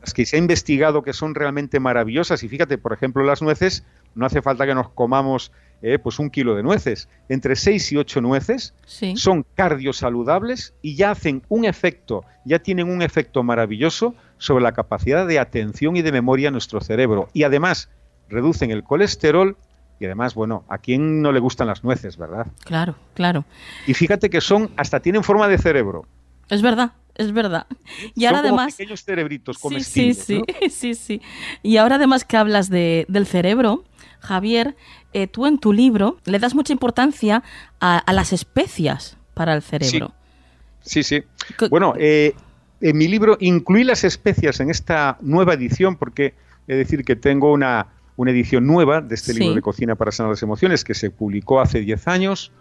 las que se ha investigado que son realmente maravillosas. Y fíjate, por ejemplo, las nueces, no hace falta que nos comamos eh, pues un kilo de nueces. Entre 6 y 8 nueces son cardiosaludables y ya hacen un efecto, ya tienen un efecto maravilloso sobre la capacidad de atención y de memoria en nuestro cerebro. Y además reducen el colesterol y además, bueno, ¿a quién no le gustan las nueces, verdad? Claro, claro. Y fíjate que son, hasta tienen forma de cerebro. Es verdad, es verdad. Y ahora además pequeños cerebritos comestibles. Sí, sí, sí, sí, Y ahora además que hablas de, del cerebro, Javier, eh, tú en tu libro le das mucha importancia a, las especias para el cerebro. Sí, sí. Bueno, eh, en mi libro incluí las especias en esta nueva edición porque he decir que tengo una, una edición nueva de este libro de cocina para sanar las emociones que se publicó hace 10 años,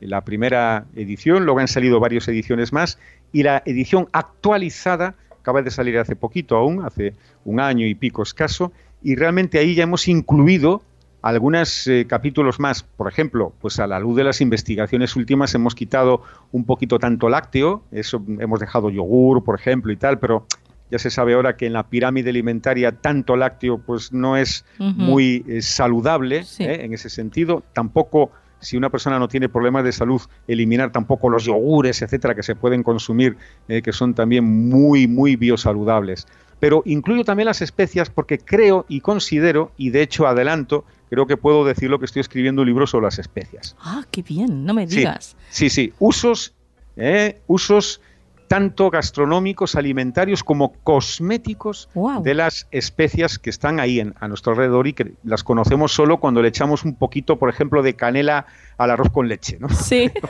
la primera edición, luego han salido varias ediciones más y la edición actualizada acaba de salir hace poquito aún, hace un año y pico escaso, y realmente ahí ya hemos incluido algunos eh, capítulos más, por ejemplo, pues a la luz de las investigaciones últimas hemos quitado un poquito tanto lácteo, eso hemos dejado yogur, por ejemplo, y tal, pero ya se sabe ahora que en la pirámide alimentaria tanto lácteo pues no es muy eh, saludable ¿eh? en ese sentido, tampoco si una persona no tiene problemas de salud, eliminar tampoco los yogures, etcétera, que se pueden consumir, que son también muy, muy biosaludables. Pero incluyo también las especias porque creo y considero, y de hecho adelanto, creo que puedo decir lo que estoy escribiendo un libro sobre las especias. Ah, qué bien, no me digas. Sí, sí, usos, eh, usos tanto gastronómicos, alimentarios como cosméticos de las especias que están ahí en, a nuestro alrededor y que las conocemos solo cuando le echamos un poquito, por ejemplo, de canela al arroz con leche, ¿no? Sí.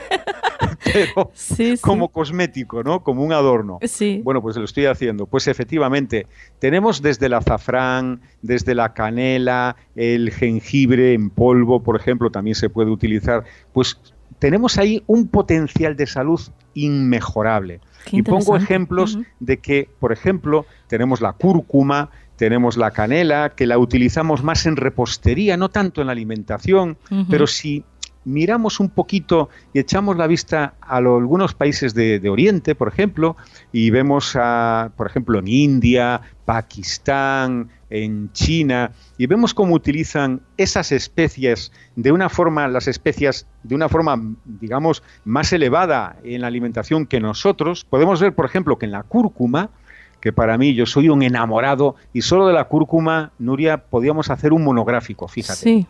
Pero como cosmético, ¿no? Como un adorno. Sí. Bueno, pues lo estoy haciendo. Pues efectivamente, tenemos desde el azafrán, desde la canela, el jengibre en polvo, por ejemplo, también se puede utilizar. Pues tenemos ahí un potencial de salud inmejorable. y pongo ejemplos de que, por ejemplo, tenemos la cúrcuma, tenemos la canela, que la utilizamos más en repostería, no tanto en la alimentación, pero si miramos un poquito y echamos la vista a algunos países de, Oriente, por ejemplo, y vemos, a, por ejemplo, en India, Pakistán, en China, y vemos cómo utilizan esas especies de una forma, las especias de una forma, digamos, más elevada en la alimentación que nosotros, podemos ver, por ejemplo, que en la cúrcuma, que para mí yo soy un enamorado y solo de la cúrcuma, Nuria, podíamos hacer un monográfico, fíjate. Sí.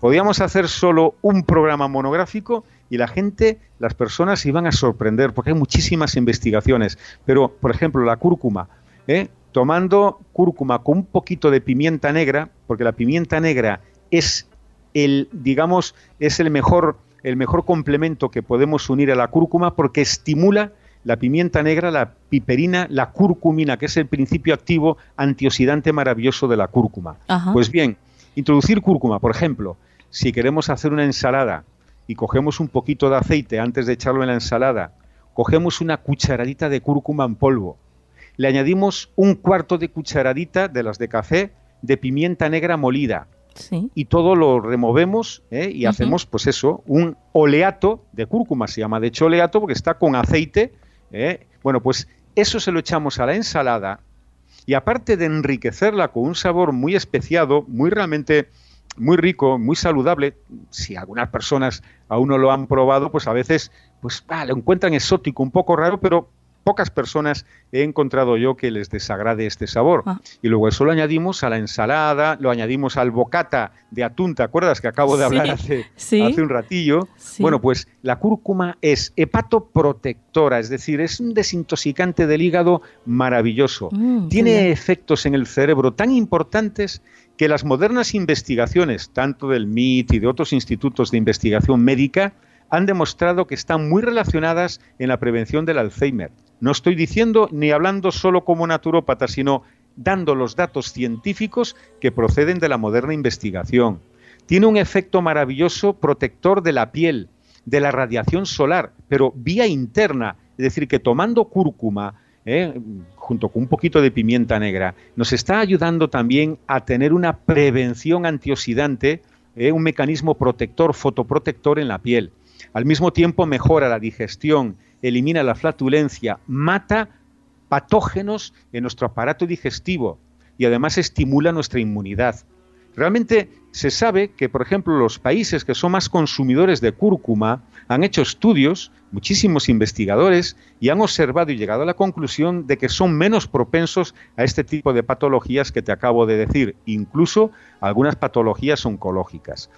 Podíamos hacer solo un programa monográfico y la gente, las personas se iban a sorprender porque hay muchísimas investigaciones. Pero, por ejemplo, la cúrcuma, ¿eh? tomando cúrcuma con un poquito de pimienta negra, porque la pimienta negra es el, digamos, es el mejor, el mejor complemento que podemos unir a la cúrcuma porque estimula la pimienta negra, la piperina, la curcumina, que es el principio activo antioxidante maravilloso de la cúrcuma. Pues bien, introducir cúrcuma, por ejemplo, si queremos hacer una ensalada y cogemos un poquito de aceite antes de echarlo en la ensalada, cogemos una cucharadita de cúrcuma en polvo, le añadimos un cuarto de cucharadita de las de café de pimienta negra molida, y todo lo removemos ¿eh? y hacemos, pues eso, un oleato de cúrcuma, se llama de hecho oleato porque está con aceite ¿eh? Bueno, pues eso se lo echamos a la ensalada y aparte de enriquecerla con un sabor muy especiado, muy realmente muy rico, muy saludable, si algunas personas aún no lo han probado, pues a veces pues lo encuentran exótico, un poco raro, pero pocas personas he encontrado yo que les desagrade este sabor. Ah. Y luego eso lo añadimos a la ensalada, lo añadimos al bocata de atún, ¿te acuerdas que acabo de hablar hace, hace un ratillo? Bueno, pues la cúrcuma es hepatoprotectora, es decir, es un desintoxicante del hígado maravilloso. Mm, Tiene efectos en el cerebro tan importantes que las modernas investigaciones, tanto del MIT y de otros institutos de investigación médica, han demostrado que están muy relacionadas en la prevención del Alzheimer. No estoy diciendo ni hablando solo como naturópata, sino dando los datos científicos que proceden de la moderna investigación. Tiene un efecto maravilloso protector de la piel, de la radiación solar, pero vía interna, es decir, que tomando cúrcuma, eh, junto con un poquito de pimienta negra, nos está ayudando también a tener una prevención antioxidante, eh, un mecanismo protector, fotoprotector en la piel. Al mismo tiempo mejora la digestión, elimina la flatulencia, mata patógenos en nuestro aparato digestivo y además estimula nuestra inmunidad. Realmente se sabe que, por ejemplo, los países que son más consumidores de cúrcuma han hecho estudios, muchísimos investigadores, y han observado y llegado a la conclusión de que son menos propensos a este tipo de patologías que te acabo de decir, incluso algunas patologías oncológicas.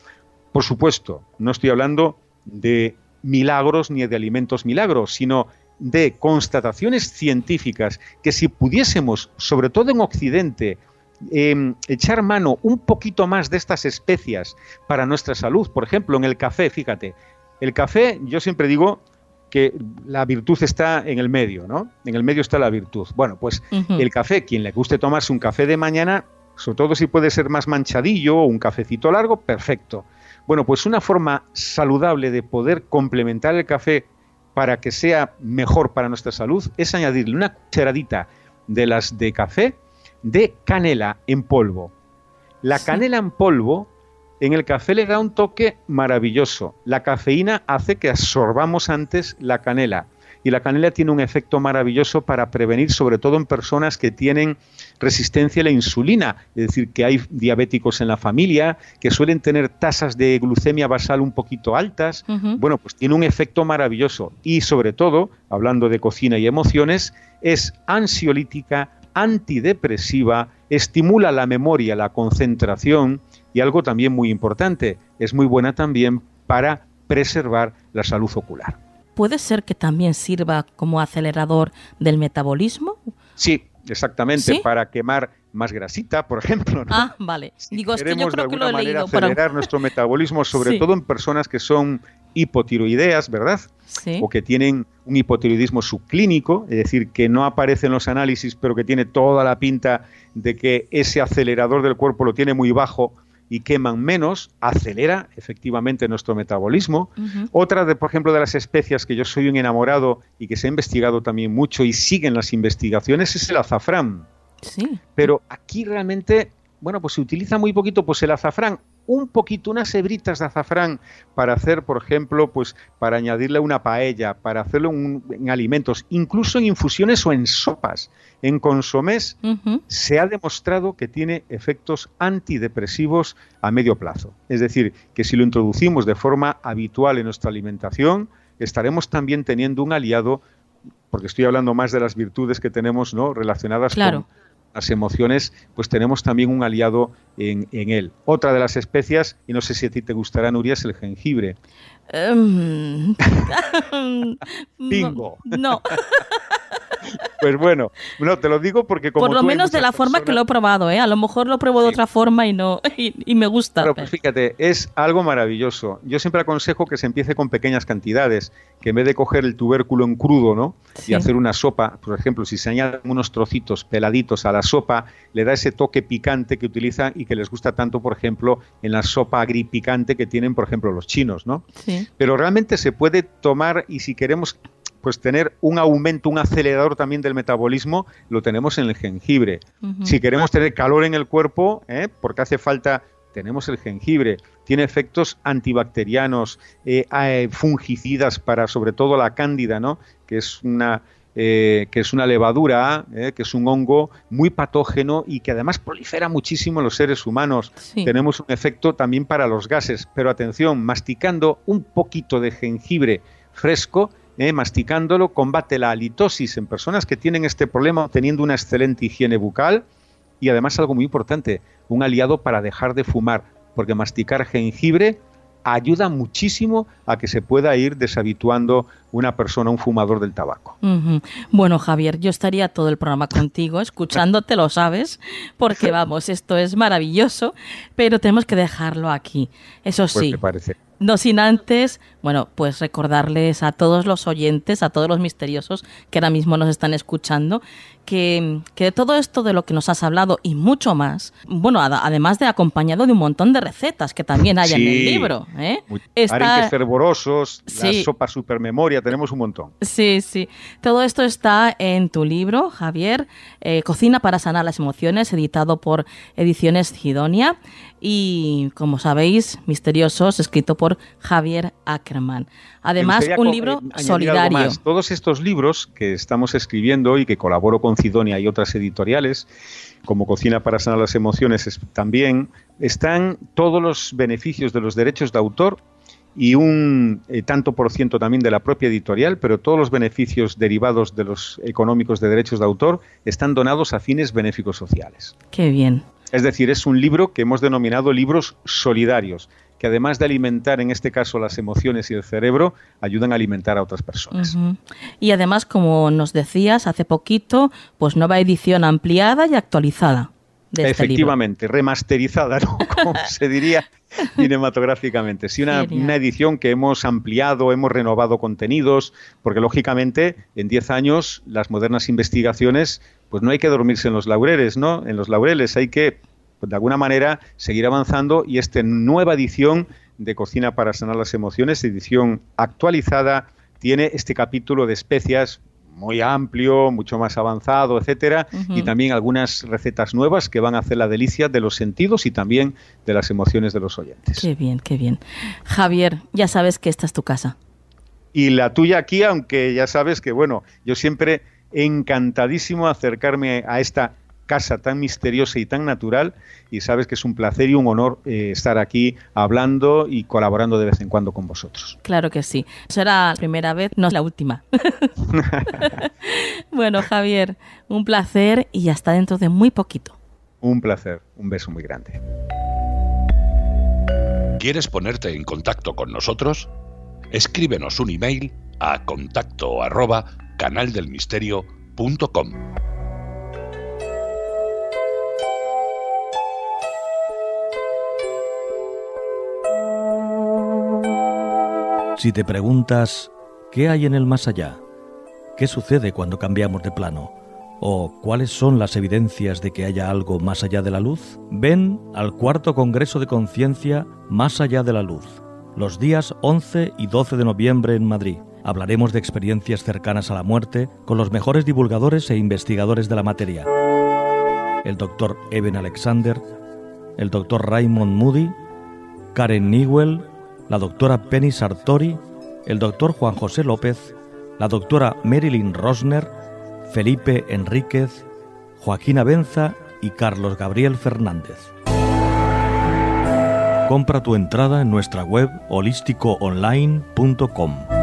Por supuesto, no estoy hablando de milagros ni de alimentos milagros, sino de constataciones científicas que si pudiésemos, sobre todo en Occidente, em, echar mano un poquito más de estas especias para nuestra salud, por ejemplo, en el café, fíjate, el café, yo siempre digo que la virtud está en el medio, ¿no? En el medio está la virtud. Bueno, pues el café, quien le guste tomarse un café de mañana, sobre todo si puede ser más manchadillo o un cafecito largo, perfecto. Bueno, pues una forma saludable de poder complementar el café para que sea mejor para nuestra salud es añadirle una cucharadita de las de café de canela en polvo. La canela en polvo en el café le da un toque maravilloso. La cafeína hace que absorbamos antes la canela y la canela tiene un efecto maravilloso para prevenir, sobre todo en personas que tienen resistencia a la insulina, es decir, que hay diabéticos en la familia, que suelen tener tasas de glucemia basal un poquito altas. Bueno, pues tiene un efecto maravilloso y sobre todo, hablando de cocina y emociones, es ansiolítica, antidepresiva, estimula la memoria, la concentración y algo también muy importante, es muy buena también para preservar la salud ocular. ¿Puede ser que también sirva como acelerador del metabolismo? Sí, exactamente, para quemar más grasita, por ejemplo. Ah, vale. Digo, es que yo creo que lo he manera acelerar nuestro metabolismo, sobre todo en personas que son hipotiroideas, ¿verdad? Sí. O que tienen un hipotiroidismo subclínico, es decir, que no aparece en los análisis, pero que tiene toda la pinta de que ese acelerador del cuerpo lo tiene muy bajo y queman menos, acelera efectivamente nuestro metabolismo. Otra, de, por ejemplo, de las especias que yo soy un enamorado y que se ha investigado también mucho y siguen las investigaciones es el azafrán. Sí. Pero aquí realmente, bueno, pues se utiliza muy poquito, pues el azafrán un poquito, unas hebritas de azafrán para hacer, por ejemplo, pues para añadirle una paella, para hacerlo en, alimentos, incluso en infusiones o en sopas, en consomés, se ha demostrado que tiene efectos antidepresivos a medio plazo. Es decir, que si lo introducimos de forma habitual en nuestra alimentación, estaremos también teniendo un aliado, porque estoy hablando más de las virtudes que tenemos ¿no? relacionadas con las emociones, pues tenemos también un aliado en, él. Otra de las especias, y no sé si a ti te gustará, Nuria, es el jengibre. Em, Bingo. no. Pues bueno, no, te lo digo porque como Por lo menos de la forma que lo he probado, ¿eh? A lo mejor lo pruebo de otra forma y no y, me gusta. Pero pues fíjate, es algo maravilloso. Yo siempre aconsejo que se empiece con pequeñas cantidades, que en vez de coger el tubérculo en crudo, ¿no? Y hacer una sopa, por ejemplo, si se añaden unos trocitos peladitos a la sopa, le da ese toque picante que utilizan y que les gusta tanto, por ejemplo, en la sopa agripicante que tienen, por ejemplo, los chinos, ¿no? Sí. Pero realmente se puede tomar y si queremos pues tener un aumento, un acelerador también del metabolismo, lo tenemos en el jengibre. Si queremos tener calor en el cuerpo, ¿eh? porque hace falta, tenemos el jengibre. Tiene efectos antibacterianos, eh, eh, fungicidas para sobre todo la cándida, ¿no? que es una que es una levadura, que es un hongo muy patógeno y que además prolifera muchísimo en los seres humanos. Tenemos un efecto también para los gases, pero atención, masticando un poquito de jengibre fresco eh, masticándolo, combate la halitosis en personas que tienen este problema teniendo una excelente higiene bucal y además algo muy importante, un aliado para dejar de fumar, porque masticar jengibre ayuda muchísimo a que se pueda ir deshabituando una persona, un fumador del tabaco. Bueno, Javier, yo estaría todo el programa contigo, escuchándote, lo sabes, porque vamos, esto es maravilloso, pero tenemos que dejarlo aquí. Eso pues sí. parece. No sin antes, bueno, pues recordarles a todos los oyentes, a todos los misteriosos que ahora mismo nos están escuchando, que, que todo esto de lo que nos has hablado y mucho más, bueno, además de acompañado de un montón de recetas que también hay en el libro. ¿eh? Está... fervorosos, la sopa supermemoria, tenemos un montón. Sí, sí. Todo esto está en tu libro, Javier, eh, Cocina para sanar las emociones, editado por Ediciones Gidonia y, como sabéis, Misteriosos, escrito por Javier Ackerman. Además, un libro eh, solidario. Todos estos libros que estamos escribiendo y que colaboro con Cidonia y otras editoriales, como Cocina para sanar las emociones también, están todos los beneficios de los derechos de autor y un eh, tanto por ciento también de la propia editorial, pero todos los beneficios derivados de los económicos de derechos de autor están donados a fines benéficos sociales. Qué bien. Es decir, es un libro que hemos denominado libros solidarios, que además de alimentar, en este caso, las emociones y el cerebro, ayudan a alimentar a otras personas. Y además, como nos decías hace poquito, pues nueva edición ampliada y actualizada. De este Efectivamente, remasterizada, ¿no? como se diría cinematográficamente. Sí, una, una, edición que hemos ampliado, hemos renovado contenidos, porque lógicamente en 10 años las modernas investigaciones pues no hay que dormirse en los laureles, ¿no? En los laureles hay que, pues, de alguna manera, seguir avanzando y esta nueva edición de Cocina para sanar las emociones, edición actualizada, tiene este capítulo de especias muy amplio, mucho más avanzado, etcétera, y también algunas recetas nuevas que van a hacer la delicia de los sentidos y también de las emociones de los oyentes. Qué bien, qué bien. Javier, ya sabes que esta es tu casa. Y la tuya aquí, aunque ya sabes que, bueno, yo siempre encantadísimo acercarme a esta casa tan misteriosa y tan natural y sabes que es un placer y un honor eh, estar aquí hablando y colaborando de vez en cuando con vosotros. Claro que sí. Será la primera vez, no es la última. bueno, Javier, un placer y hasta dentro de muy poquito. Un placer, un beso muy grande. ¿Quieres ponerte en contacto con nosotros? Escríbenos un email a contacto arroba canaldelmisterio.com. Si te preguntas, ¿qué hay en el más allá? ¿Qué sucede cuando cambiamos de plano? ¿O cuáles son las evidencias de que haya algo más allá de la luz? Ven al cuarto Congreso de Conciencia Más allá de la luz, los días 11 y 12 de noviembre en Madrid hablaremos de experiencias cercanas a la muerte con los mejores divulgadores e investigadores de la materia. El doctor Eben Alexander, el doctor Raymond Moody, Karen Newell, la doctora Penny Sartori, el doctor Juan José López, la doctora Marilyn Rosner, Felipe Enríquez, Joaquín Benza y Carlos Gabriel Fernández. Compra tu entrada en nuestra web holísticoonline.com.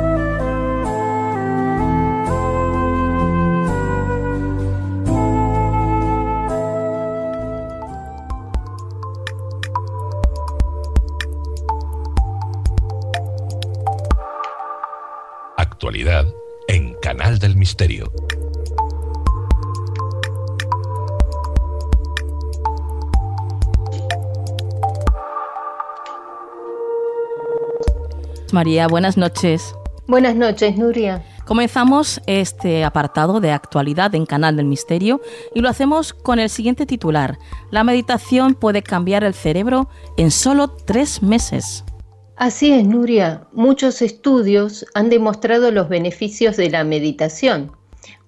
María, buenas noches. Buenas noches, Nuria. Comenzamos este apartado de actualidad en Canal del Misterio y lo hacemos con el siguiente titular. La meditación puede cambiar el cerebro en solo tres meses. Así es, Nuria. Muchos estudios han demostrado los beneficios de la meditación,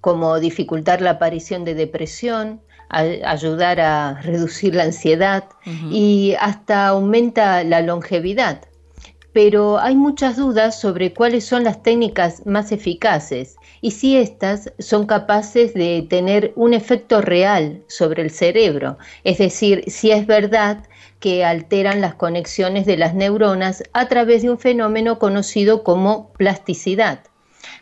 como dificultar la aparición de depresión, ayudar a reducir la ansiedad y hasta aumenta la longevidad. Pero hay muchas dudas sobre cuáles son las técnicas más eficaces y si éstas son capaces de tener un efecto real sobre el cerebro, es decir, si es verdad que alteran las conexiones de las neuronas a través de un fenómeno conocido como plasticidad.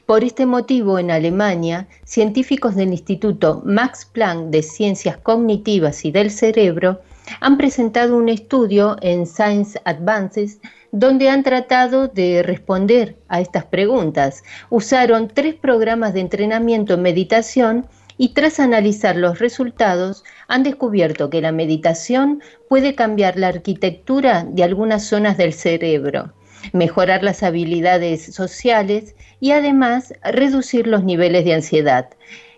Por este motivo, en Alemania, científicos del Instituto Max Planck de Ciencias Cognitivas y del Cerebro han presentado un estudio en Science Advances donde han tratado de responder a estas preguntas. Usaron tres programas de entrenamiento en meditación y tras analizar los resultados han descubierto que la meditación puede cambiar la arquitectura de algunas zonas del cerebro, mejorar las habilidades sociales y además reducir los niveles de ansiedad.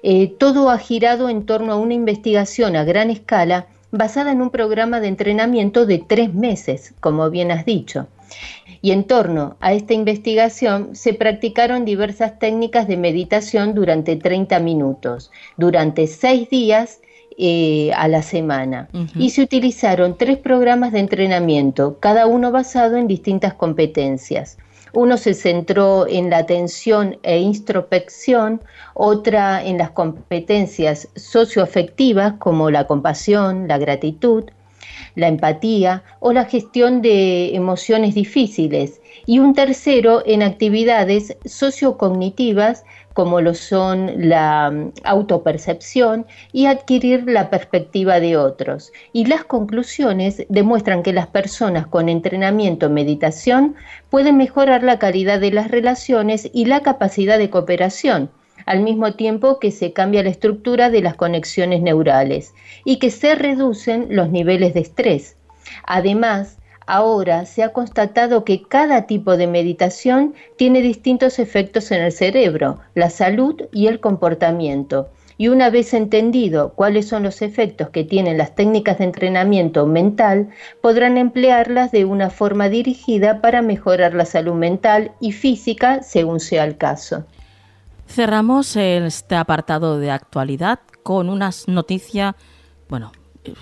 Eh, todo ha girado en torno a una investigación a gran escala basada en un programa de entrenamiento de tres meses, como bien has dicho. Y en torno a esta investigación se practicaron diversas técnicas de meditación durante 30 minutos, durante seis días eh, a la semana. Y se utilizaron tres programas de entrenamiento, cada uno basado en distintas competencias. Uno se centró en la atención e introspección, otra en las competencias socioafectivas como la compasión, la gratitud, la empatía o la gestión de emociones difíciles, y un tercero en actividades sociocognitivas como lo son la mm, autopercepción y adquirir la perspectiva de otros. Y las conclusiones demuestran que las personas con entrenamiento en meditación pueden mejorar la calidad de las relaciones y la capacidad de cooperación al mismo tiempo que se cambia la estructura de las conexiones neurales y que se reducen los niveles de estrés. Además, ahora se ha constatado que cada tipo de meditación tiene distintos efectos en el cerebro, la salud y el comportamiento. Y una vez entendido cuáles son los efectos que tienen las técnicas de entrenamiento mental, podrán emplearlas de una forma dirigida para mejorar la salud mental y física según sea el caso. Cerramos este apartado de actualidad con una noticia, bueno,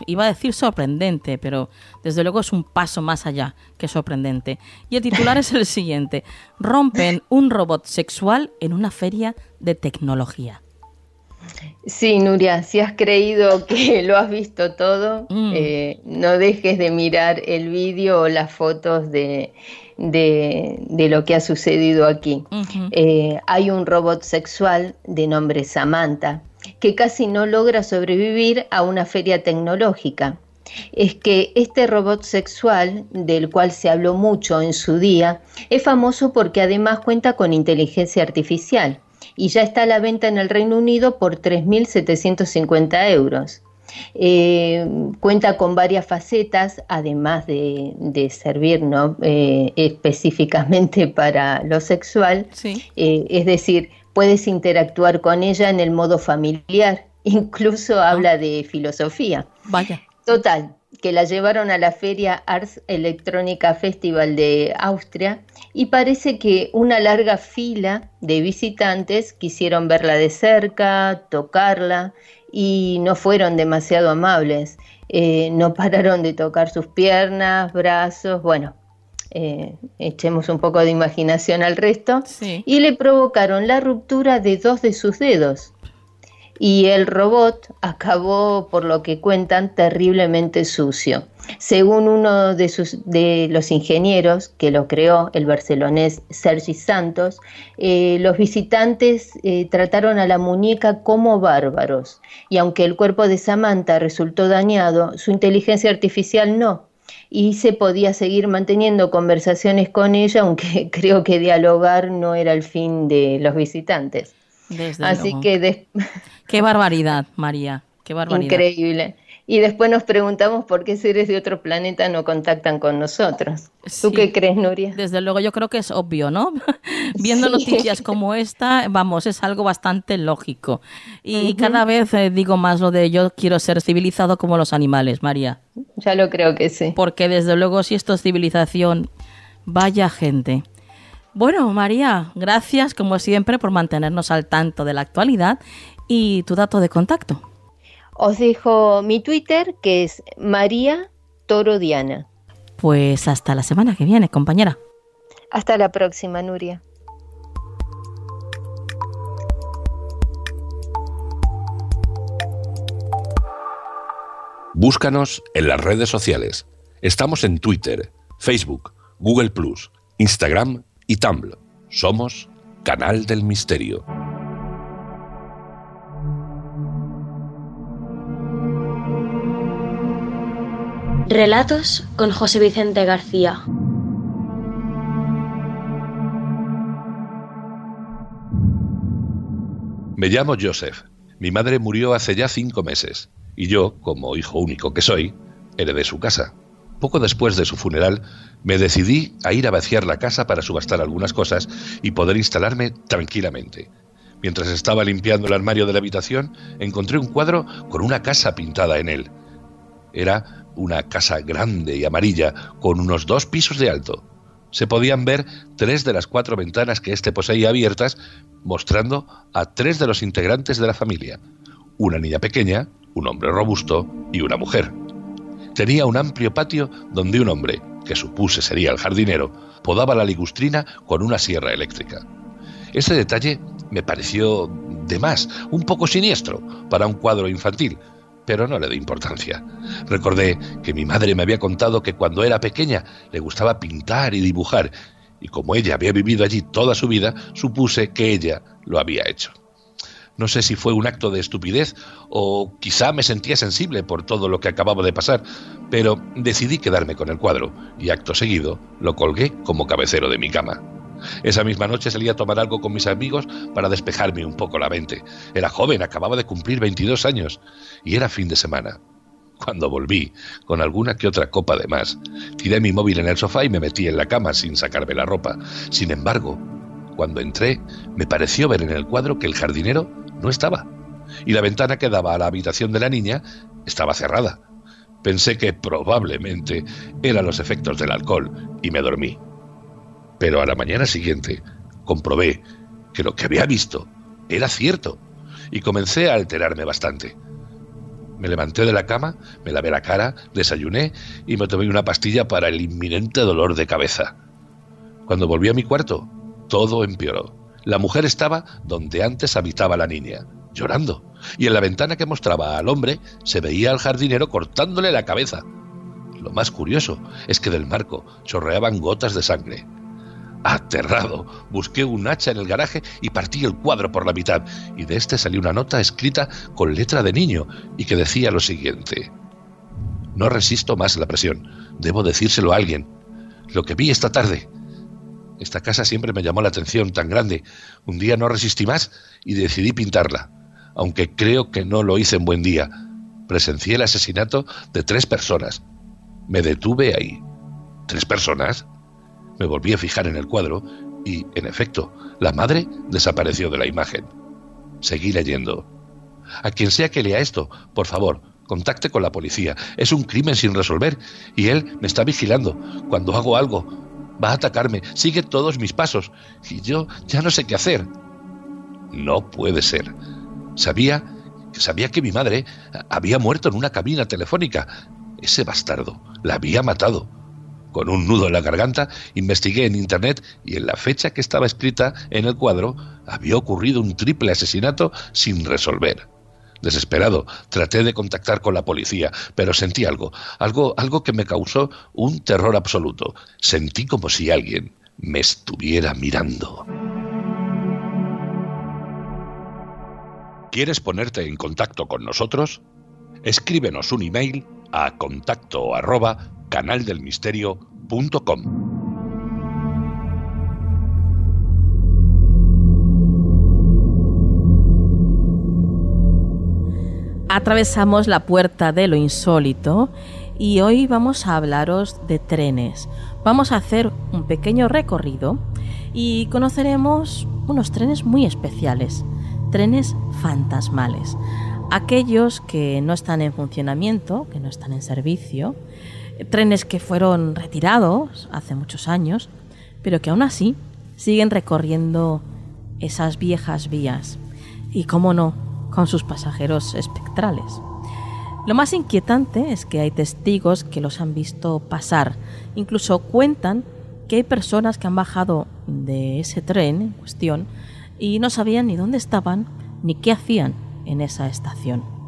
iba a decir sorprendente, pero desde luego es un paso más allá que sorprendente. Y el titular es el siguiente. Rompen un robot sexual en una feria de tecnología. Sí, Nuria, si has creído que lo has visto todo, mm. eh, no dejes de mirar el vídeo o las fotos de, de, lo que ha sucedido aquí. Eh, hay un robot sexual de nombre Samantha que casi no logra sobrevivir a una feria tecnológica. Es que este robot sexual, del cual se habló mucho en su día, es famoso porque además cuenta con inteligencia artificial y ya está a la venta en el Reino Unido por 3.750 euros. Eh, cuenta con varias facetas, además de, servir eh, específicamente para lo sexual. Eh, es decir, puedes interactuar con ella en el modo familiar, incluso ah. habla de filosofía. Vaya. Total, que la llevaron a la feria Ars Electrónica Festival de Austria y parece que una larga fila de visitantes quisieron verla de cerca, tocarla y no fueron demasiado amables. Eh, no pararon de tocar sus piernas, brazos, bueno, eh, echemos un poco de imaginación al resto, y le provocaron la ruptura de dos de sus dedos. Y el robot acabó, por lo que cuentan, terriblemente sucio. Según uno de, sus, de los ingenieros que lo creó, el barcelonés Sergi Santos, eh, los visitantes eh, trataron a la muñeca como bárbaros. Y aunque el cuerpo de Samantha resultó dañado, su inteligencia artificial no y se podía seguir manteniendo conversaciones con ella, aunque creo que dialogar no era el fin de los visitantes. Así que... Qué barbaridad, María, qué barbaridad. Increíble. Y después nos preguntamos por qué seres de otro planeta no contactan con nosotros. ¿Tú qué crees, Nuria? Desde luego yo creo que es obvio, ¿no? Viendo noticias como esta, vamos, es algo bastante lógico. Y cada vez eh, digo más lo de yo quiero ser civilizado como los animales, María. Ya lo creo que sí. Porque desde luego si esto es civilización, vaya gente. Bueno, María, gracias como siempre por mantenernos al tanto de la actualidad y tu dato de contacto. Os dejo mi Twitter que es María Toro Diana. Pues hasta la semana que viene, compañera. Hasta la próxima, Nuria. Búscanos en las redes sociales. Estamos en Twitter, Facebook, Google ⁇ Instagram y Tumblr. Somos Canal del Misterio. Relatos con José Vicente García. Me llamo Joseph. Mi madre murió hace ya cinco meses y yo, como hijo único que soy, heredé su casa. Poco después de su funeral, me decidí a ir a vaciar la casa para subastar algunas cosas y poder instalarme tranquilamente. Mientras estaba limpiando el armario de la habitación, encontré un cuadro con una casa pintada en él. Era una casa grande y amarilla, con unos dos pisos de alto. Se podían ver tres de las cuatro ventanas que éste poseía abiertas, mostrando a tres de los integrantes de la familia. Una niña pequeña, un hombre robusto y una mujer. Tenía un amplio patio donde un hombre, que supuse sería el jardinero, podaba la ligustrina con una sierra eléctrica. Ese detalle me pareció de más, un poco siniestro para un cuadro infantil, pero no le di importancia. Recordé que mi madre me había contado que cuando era pequeña le gustaba pintar y dibujar, y como ella había vivido allí toda su vida, supuse que ella lo había hecho. No sé si fue un acto de estupidez o quizá me sentía sensible por todo lo que acababa de pasar, pero decidí quedarme con el cuadro y acto seguido lo colgué como cabecero de mi cama. Esa misma noche salí a tomar algo con mis amigos para despejarme un poco la mente. Era joven, acababa de cumplir 22 años y era fin de semana. Cuando volví, con alguna que otra copa de más, tiré mi móvil en el sofá y me metí en la cama sin sacarme la ropa. Sin embargo, cuando entré, me pareció ver en el cuadro que el jardinero no estaba, y la ventana que daba a la habitación de la niña estaba cerrada. Pensé que probablemente eran los efectos del alcohol y me dormí. Pero a la mañana siguiente comprobé que lo que había visto era cierto y comencé a alterarme bastante. Me levanté de la cama, me lavé la cara, desayuné y me tomé una pastilla para el inminente dolor de cabeza. Cuando volví a mi cuarto, todo empeoró. La mujer estaba donde antes habitaba la niña, llorando, y en la ventana que mostraba al hombre se veía al jardinero cortándole la cabeza. Lo más curioso es que del marco chorreaban gotas de sangre. Aterrado, busqué un hacha en el garaje y partí el cuadro por la mitad, y de este salió una nota escrita con letra de niño y que decía lo siguiente. No resisto más la presión. Debo decírselo a alguien. Lo que vi esta tarde esta casa siempre me llamó la atención tan grande. Un día no resistí más y decidí pintarla, aunque creo que no lo hice en buen día. Presencié el asesinato de tres personas. Me detuve ahí. ¿Tres personas? Me volví a fijar en el cuadro y, en efecto, la madre desapareció de la imagen. Seguí leyendo. A quien sea que lea esto, por favor, contacte con la policía. Es un crimen sin resolver y él me está vigilando. Cuando hago algo, va a atacarme, sigue todos mis pasos, y yo ya no sé qué hacer. No puede ser. Sabía, sabía que mi madre había muerto en una cabina telefónica. Ese bastardo la había matado. Con un nudo en la garganta, investigué en Internet y en la fecha que estaba escrita en el cuadro había ocurrido un triple asesinato sin resolver. Desesperado, traté de contactar con la policía, pero sentí algo, algo, algo que me causó un terror absoluto. Sentí como si alguien me estuviera mirando. ¿Quieres ponerte en contacto con nosotros? Escríbenos un email a contacto arroba canaldelmisterio.com. Atravesamos la puerta de lo insólito y hoy vamos a hablaros de trenes. Vamos a hacer un pequeño recorrido y conoceremos unos trenes muy especiales, trenes fantasmales, aquellos que no están en funcionamiento, que no están en servicio, trenes que fueron retirados hace muchos años, pero que aún así siguen recorriendo esas viejas vías. Y cómo no, con sus pasajeros espectrales. Lo más inquietante es que hay testigos que los han visto pasar. Incluso cuentan que hay personas que han bajado de ese tren en cuestión y no sabían ni dónde estaban ni qué hacían en esa estación.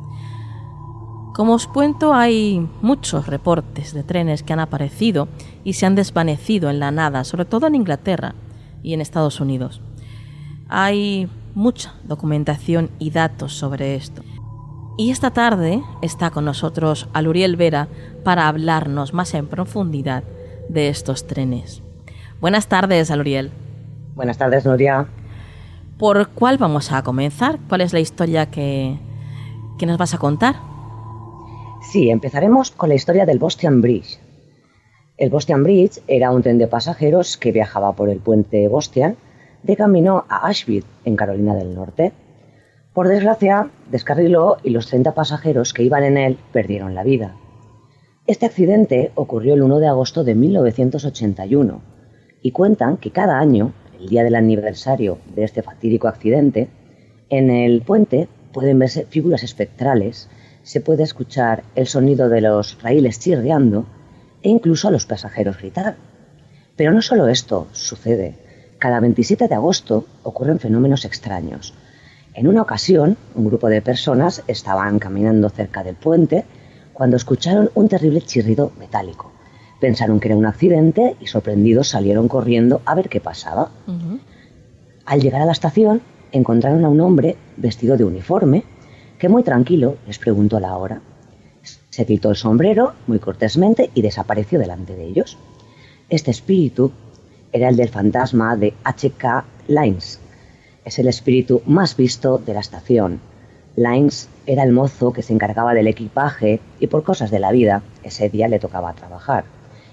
Como os cuento, hay muchos reportes de trenes que han aparecido y se han desvanecido en la nada, sobre todo en Inglaterra y en Estados Unidos. Hay mucha documentación y datos sobre esto. Y esta tarde está con nosotros Aluriel Vera para hablarnos más en profundidad de estos trenes. Buenas tardes, Aluriel. Buenas tardes, Nuria. ¿Por cuál vamos a comenzar? ¿Cuál es la historia que, que nos vas a contar? Sí, empezaremos con la historia del Boston Bridge. El Boston Bridge era un tren de pasajeros que viajaba por el puente Boston de camino a Asheville, en Carolina del Norte. Por desgracia, descarriló y los 30 pasajeros que iban en él perdieron la vida. Este accidente ocurrió el 1 de agosto de 1981 y cuentan que cada año, el día del aniversario de este fatídico accidente, en el puente pueden verse figuras espectrales, se puede escuchar el sonido de los raíles chirriando e incluso a los pasajeros gritar. Pero no solo esto sucede. Cada 27 de agosto ocurren fenómenos extraños. En una ocasión, un grupo de personas estaban caminando cerca del puente cuando escucharon un terrible chirrido metálico. Pensaron que era un accidente y sorprendidos salieron corriendo a ver qué pasaba. Al llegar a la estación, encontraron a un hombre vestido de uniforme muy tranquilo les preguntó la hora. Se quitó el sombrero muy cortésmente y desapareció delante de ellos. Este espíritu era el del fantasma de H.K. Lines. Es el espíritu más visto de la estación. Lines era el mozo que se encargaba del equipaje y por cosas de la vida ese día le tocaba trabajar.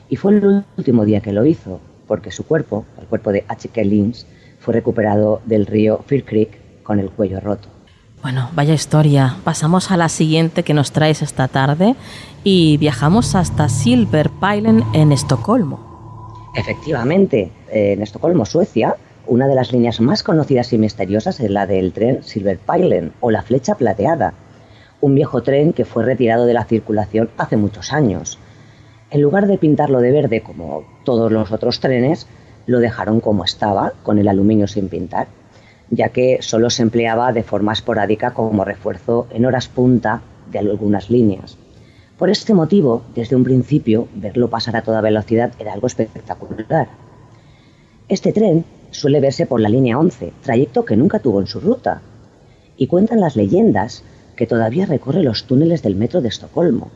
Y fue el último día que lo hizo, porque su cuerpo, el cuerpo de H.K. Lines, fue recuperado del río Fear Creek con el cuello roto. Bueno, vaya historia. Pasamos a la siguiente que nos traes esta tarde y viajamos hasta Silver Pilen en Estocolmo. Efectivamente, en Estocolmo, Suecia, una de las líneas más conocidas y misteriosas es la del tren Silverpilen o la flecha plateada, un viejo tren que fue retirado de la circulación hace muchos años. En lugar de pintarlo de verde como todos los otros trenes, lo dejaron como estaba, con el aluminio sin pintar, ya que solo se empleaba de forma esporádica como refuerzo en horas punta de algunas líneas. Por este motivo, desde un principio, verlo pasar a toda velocidad era algo espectacular. Este tren suele verse por la línea 11, trayecto que nunca tuvo en su ruta. Y cuentan las leyendas que todavía recorre los túneles del metro de Estocolmo.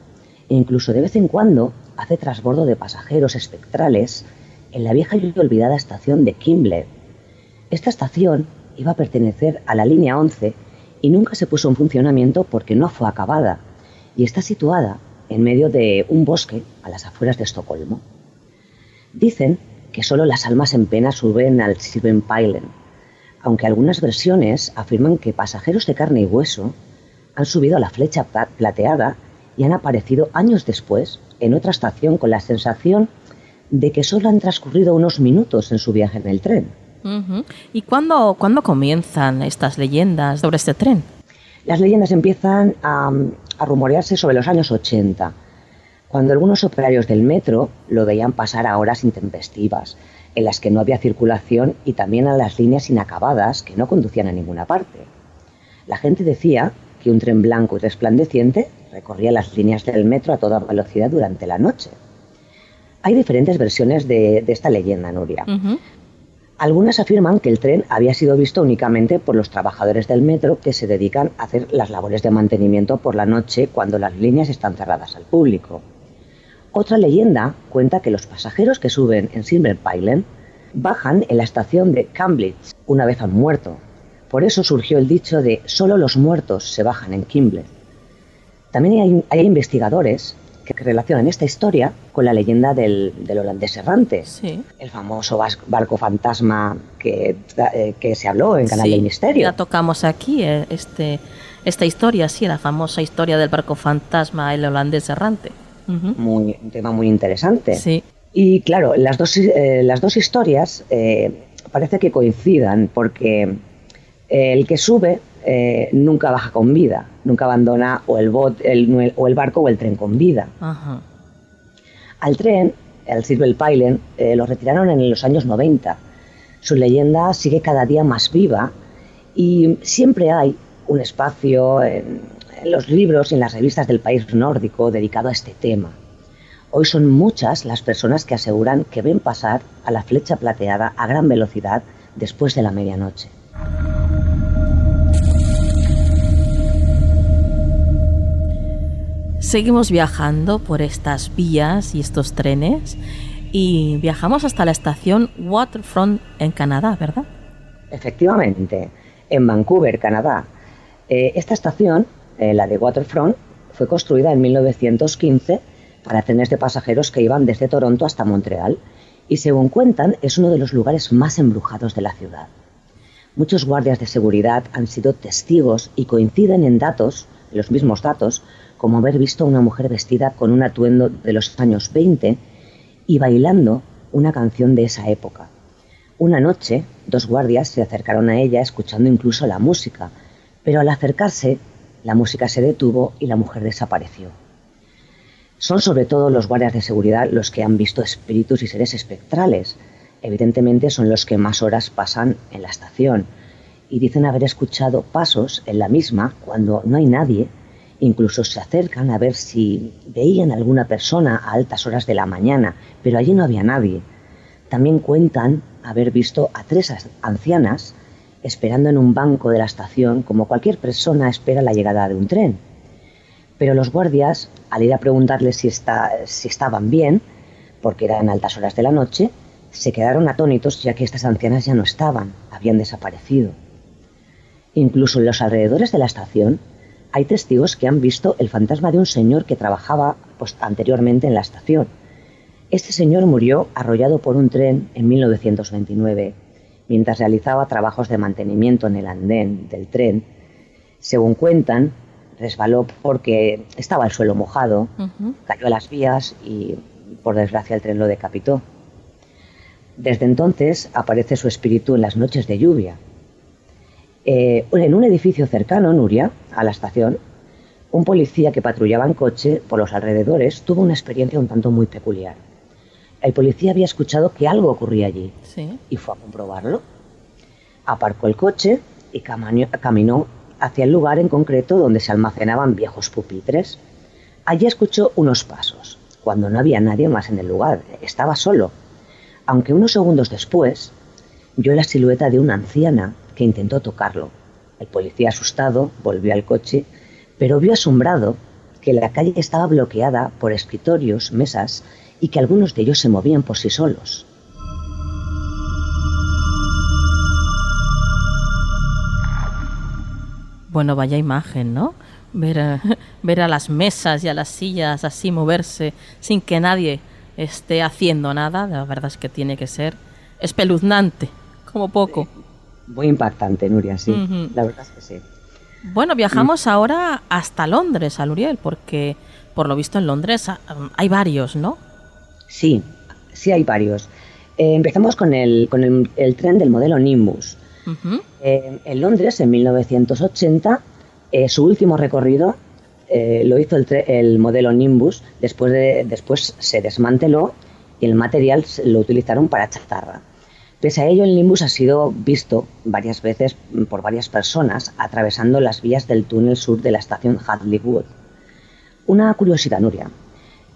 E incluso de vez en cuando hace trasbordo de pasajeros espectrales en la vieja y olvidada estación de Kimble. Esta estación iba a pertenecer a la línea 11 y nunca se puso en funcionamiento porque no fue acabada y está situada en medio de un bosque a las afueras de Estocolmo. Dicen que solo las almas en pena suben al Silvenpeilen, aunque algunas versiones afirman que pasajeros de carne y hueso han subido a la flecha plateada y han aparecido años después en otra estación con la sensación de que solo han transcurrido unos minutos en su viaje en el tren. ¿Y cuándo, cuándo comienzan estas leyendas sobre este tren? Las leyendas empiezan a, a rumorearse sobre los años 80, cuando algunos operarios del metro lo veían pasar a horas intempestivas, en las que no había circulación y también a las líneas inacabadas que no conducían a ninguna parte. La gente decía que un tren blanco y resplandeciente recorría las líneas del metro a toda velocidad durante la noche. Hay diferentes versiones de, esta leyenda, Nuria. Algunas afirman que el tren había sido visto únicamente por los trabajadores del metro que se dedican a hacer las labores de mantenimiento por la noche cuando las líneas están cerradas al público. Otra leyenda cuenta que los pasajeros que suben en Silver Pylon bajan en la estación de Cambridge una vez han muerto. Por eso surgió el dicho de solo los muertos se bajan en Kimble. También hay, investigadores que relacionan esta historia con la leyenda del, holandés errante, el famoso barco fantasma que, eh, que, se habló en Canal del Misterio. Ya tocamos aquí eh, este, esta historia, sí, la famosa historia del barco fantasma, el holandés errante muy, un tema muy interesante. Sí. Y claro, las dos, eh, las dos historias eh, parece que coincidan porque el que sube eh, nunca baja con vida, nunca abandona o el, bot, el, o el barco o el tren con vida. Al tren, al Silver Pylon, lo retiraron en los años 90. Su leyenda sigue cada día más viva y siempre hay un espacio en, en los libros y en las revistas del país nórdico dedicado a este tema. Hoy son muchas las personas que aseguran que ven pasar a la flecha plateada a gran velocidad después de la medianoche. Seguimos viajando por estas vías y estos trenes y viajamos hasta la estación Waterfront en Canadá, ¿verdad? Efectivamente, en Vancouver, Canadá. Eh, esta estación eh, la de Waterfront, fue construida en 1915 para trenes de pasajeros que iban desde Toronto hasta Montreal y según cuentan es uno de los lugares más embrujados de la ciudad. Muchos guardias de seguridad han sido testigos y coinciden en datos, los mismos datos, como haber visto a una mujer vestida con un atuendo de los años 20 y bailando una canción de esa época. Una noche, dos guardias se acercaron a ella escuchando incluso la música, pero al acercarse la música se detuvo y la mujer desapareció. Son sobre todo los guardias de seguridad los que han visto espíritus y seres espectrales. Evidentemente son los que más horas pasan en la estación y dicen haber escuchado pasos en la misma cuando no hay nadie. Incluso se acercan a ver si veían alguna persona a altas horas de la mañana, pero allí no había nadie. También cuentan haber visto a tres ancianas esperando en un banco de la estación como cualquier persona espera la llegada de un tren. Pero los guardias, al ir a preguntarles si, si estaban bien, porque eran altas horas de la noche, se quedaron atónitos ya que estas ancianas ya no estaban, habían desaparecido. Incluso en los alrededores de la estación hay testigos que han visto el fantasma de un señor que trabajaba pues, anteriormente en la estación. Este señor murió arrollado por un tren en 1929 mientras realizaba trabajos de mantenimiento en el andén del tren. Según cuentan, resbaló porque estaba el suelo mojado, cayó a las vías y, por desgracia, el tren lo decapitó. Desde entonces aparece su espíritu en las noches de lluvia. Eh, en un edificio cercano, Nuria, a la estación, un policía que patrullaba en coche por los alrededores tuvo una experiencia un tanto muy peculiar el policía había escuchado que algo ocurría allí y fue a comprobarlo. Aparcó el coche y caminó hacia el lugar en concreto donde se almacenaban viejos pupitres. Allí escuchó unos pasos, cuando no había nadie más en el lugar, estaba solo, aunque unos segundos después vio la silueta de una anciana que intentó tocarlo. El policía asustado volvió al coche, pero vio asombrado que la calle estaba bloqueada por escritorios, mesas y que algunos de ellos se movían por sí solos. Bueno, vaya imagen, ¿no? Ver a, ver a las mesas y a las sillas así moverse sin que nadie esté haciendo nada, la verdad es que tiene que ser espeluznante, como poco. Muy impactante, Nuria, sí. La verdad es que sí. Bueno, viajamos ahora hasta Londres, Aluriel, porque por lo visto en Londres hay varios, ¿no? Sí, sí hay varios. Eh, empezamos con, el, con el, tren del modelo Nimbus. Eh, en Londres, en 1980, eh, su último recorrido lo hizo el, modelo Nimbus, después, de, después se desmanteló y el material lo utilizaron para chatarra. Pese a ello, el Nimbus ha sido visto varias veces por varias personas atravesando las vías del túnel sur de la estación Hadley Wood. Una curiosidad, Nuria.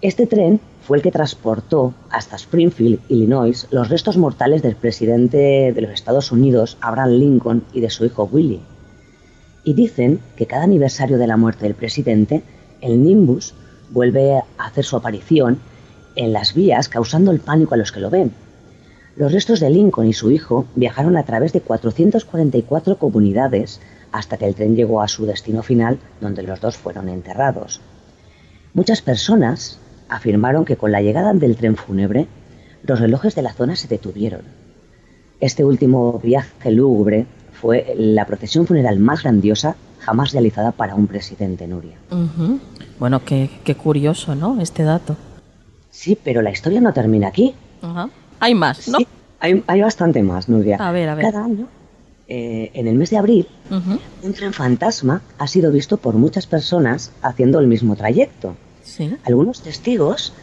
Este tren fue el que transportó hasta Springfield, Illinois, los restos mortales del presidente de los Estados Unidos, Abraham Lincoln, y de su hijo Willie. Y dicen que cada aniversario de la muerte del presidente, el Nimbus vuelve a hacer su aparición en las vías, causando el pánico a los que lo ven. Los restos de Lincoln y su hijo viajaron a través de 444 comunidades hasta que el tren llegó a su destino final, donde los dos fueron enterrados. Muchas personas afirmaron que con la llegada del tren fúnebre, los relojes de la zona se detuvieron. Este último viaje lúgubre fue la procesión funeral más grandiosa jamás realizada para un presidente, Nuria. Bueno, qué, curioso, ¿no? Este dato. Sí, pero la historia no termina aquí. Hay más, ¿no? Sí, hay, bastante más, Nuria. A ver, a ver. Cada año, eh, en el mes de abril, un tren fantasma ha sido visto por muchas personas haciendo el mismo trayecto. Algunos testigos,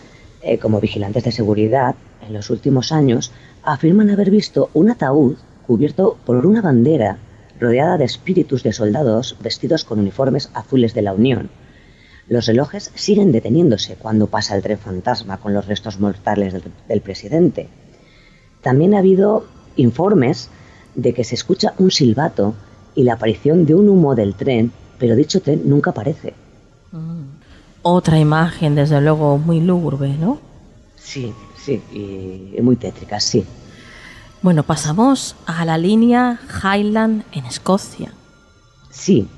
eh, como vigilantes de seguridad, en los últimos años, afirman haber visto un ataúd cubierto por una bandera rodeada de espíritus de soldados vestidos con uniformes azules de la Unión. Los relojes siguen deteniéndose cuando pasa el tren fantasma con los restos mortales del, presidente. También ha habido informes de que se escucha un silbato y la aparición de un humo del tren, pero dicho tren nunca aparece. Mm otra imagen, desde luego, muy lúgubre, ¿no? Sí, sí, y muy tétrica, sí. Bueno, pasamos a la línea Highland en Escocia. Sí,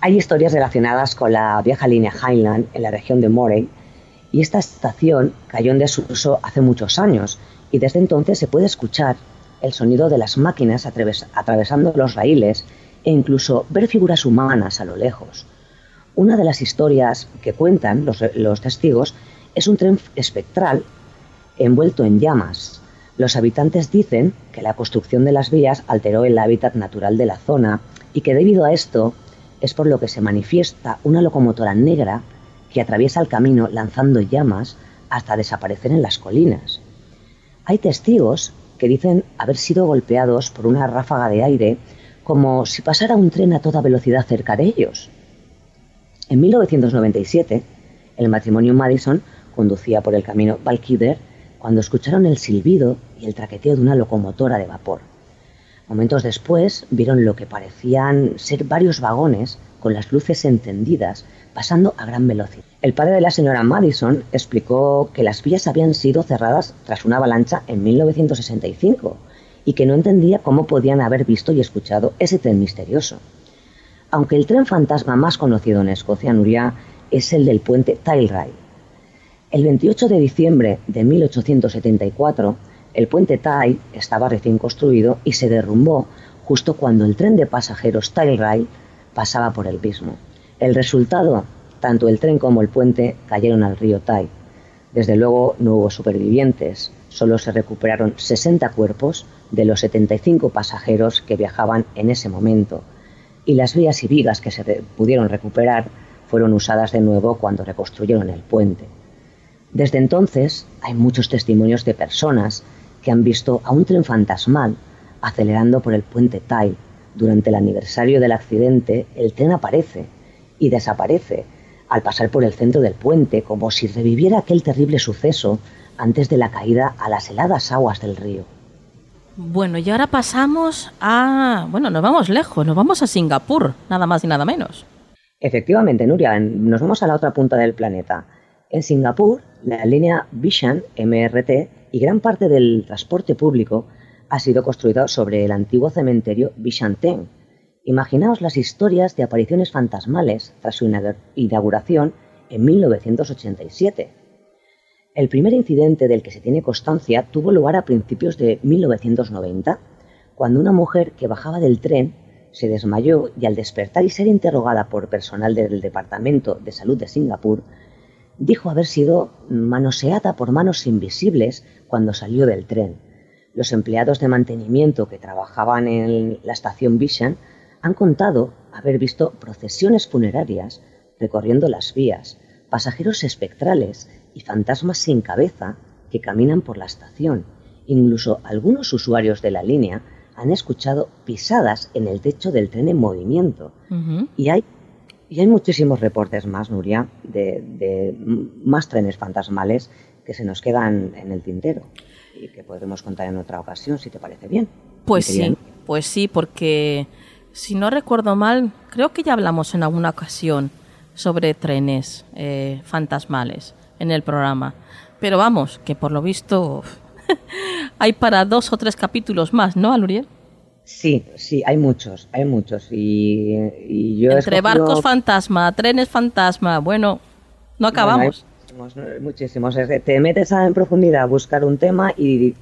hay historias relacionadas con la vieja línea Highland en la región de Moray y esta estación cayó en desuso hace muchos años y desde entonces se puede escuchar el sonido de las máquinas atravesando los raíles e incluso ver figuras humanas a lo lejos. Una de las historias que cuentan los, testigos es un tren espectral envuelto en llamas. Los habitantes dicen que la construcción de las vías alteró el hábitat natural de la zona y que debido a esto es por lo que se manifiesta una locomotora negra que atraviesa el camino lanzando llamas hasta desaparecer en las colinas. Hay testigos que dicen haber sido golpeados por una ráfaga de aire como si pasara un tren a toda velocidad cerca de ellos. En 1997, el matrimonio Madison conducía por el camino Valkyder cuando escucharon el silbido y el traqueteo de una locomotora de vapor. Momentos después vieron lo que parecían ser varios vagones con las luces encendidas pasando a gran velocidad. El padre de la señora Madison explicó que las vías habían sido cerradas tras una avalancha en 1965 y que no entendía cómo podían haber visto y escuchado ese tren misterioso aunque el tren fantasma más conocido en Escocia, Nuria, es el del puente Tailrail. El 28 de diciembre de 1874, el puente Tai estaba recién construido y se derrumbó justo cuando el tren de pasajeros Tailrail pasaba por el mismo. El resultado, tanto el tren como el puente cayeron al río Tai. Desde luego no hubo supervivientes, solo se recuperaron 60 cuerpos de los 75 pasajeros que viajaban en ese momento y las vías y vigas que se pudieron recuperar fueron usadas de nuevo cuando reconstruyeron el puente. Desde entonces hay muchos testimonios de personas que han visto a un tren fantasmal acelerando por el puente Tai. Durante el aniversario del accidente, el tren aparece y desaparece al pasar por el centro del puente como si reviviera aquel terrible suceso antes de la caída a las heladas aguas del río. Bueno, y ahora pasamos a... Bueno, nos vamos lejos, nos vamos a Singapur, nada más y nada menos. Efectivamente, Nuria, nos vamos a la otra punta del planeta. En Singapur, la línea Bishan MRT y gran parte del transporte público ha sido construida sobre el antiguo cementerio Bishan Teng. Imaginaos las historias de apariciones fantasmales tras su inauguración en 1987. El primer incidente del que se tiene constancia tuvo lugar a principios de 1990, cuando una mujer que bajaba del tren se desmayó y al despertar y ser interrogada por personal del Departamento de Salud de Singapur, dijo haber sido manoseada por manos invisibles cuando salió del tren. Los empleados de mantenimiento que trabajaban en la estación Bishan han contado haber visto procesiones funerarias recorriendo las vías, pasajeros espectrales y fantasmas sin cabeza que caminan por la estación. Incluso algunos usuarios de la línea han escuchado pisadas en el techo del tren en movimiento. Y hay y hay muchísimos reportes más, Nuria, de, más trenes fantasmales que se nos quedan en el tintero y que podremos contar en otra ocasión, si te parece bien. Pues sí, pues sí, porque si no recuerdo mal, creo que ya hablamos en alguna ocasión sobre trenes eh, fantasmales en el programa. Pero vamos, que por lo visto hay para dos o tres capítulos más, ¿no, Aluriel? Sí, sí, hay muchos, hay muchos. Y, yo Entre barcos fantasma, trenes fantasma, bueno, no acabamos. muchísimos, Te metes en profundidad a buscar un tema y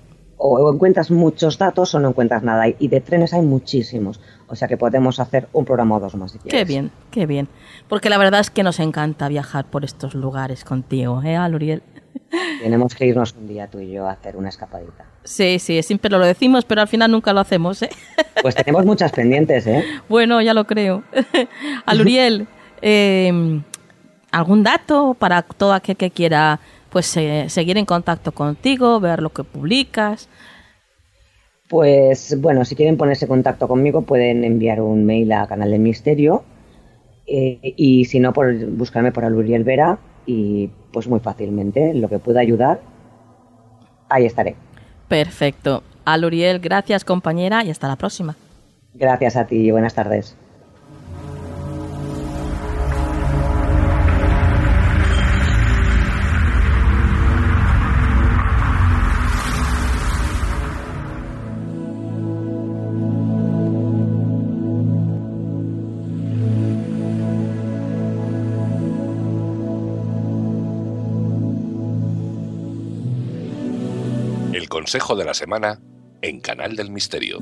o encuentras muchos datos o no encuentras nada. Y de trenes hay muchísimos. O sea que podemos hacer un programa o dos más si quieres. Qué bien, qué bien. Porque la verdad es que nos encanta viajar por estos lugares contigo, ¿eh, Aluriel? Tenemos que irnos un día tú y yo a hacer una escapadita. Sí, sí, siempre lo decimos, pero al final nunca lo hacemos, ¿eh? Pues tenemos muchas pendientes, ¿eh? Bueno, ya lo creo. Aluriel, em, ¿algún dato para todo aquel que quiera pues seguir en contacto contigo, ver lo que publicas? Pues bueno, si quieren ponerse en contacto conmigo pueden enviar un mail a Canal del Misterio eh, y si no, por buscarme por Aluriel Vera y pues muy fácilmente lo que pueda ayudar, ahí estaré. Perfecto. Aluriel, gracias compañera y hasta la próxima. Gracias a ti y buenas tardes. Consejo de la semana en Canal del Misterio.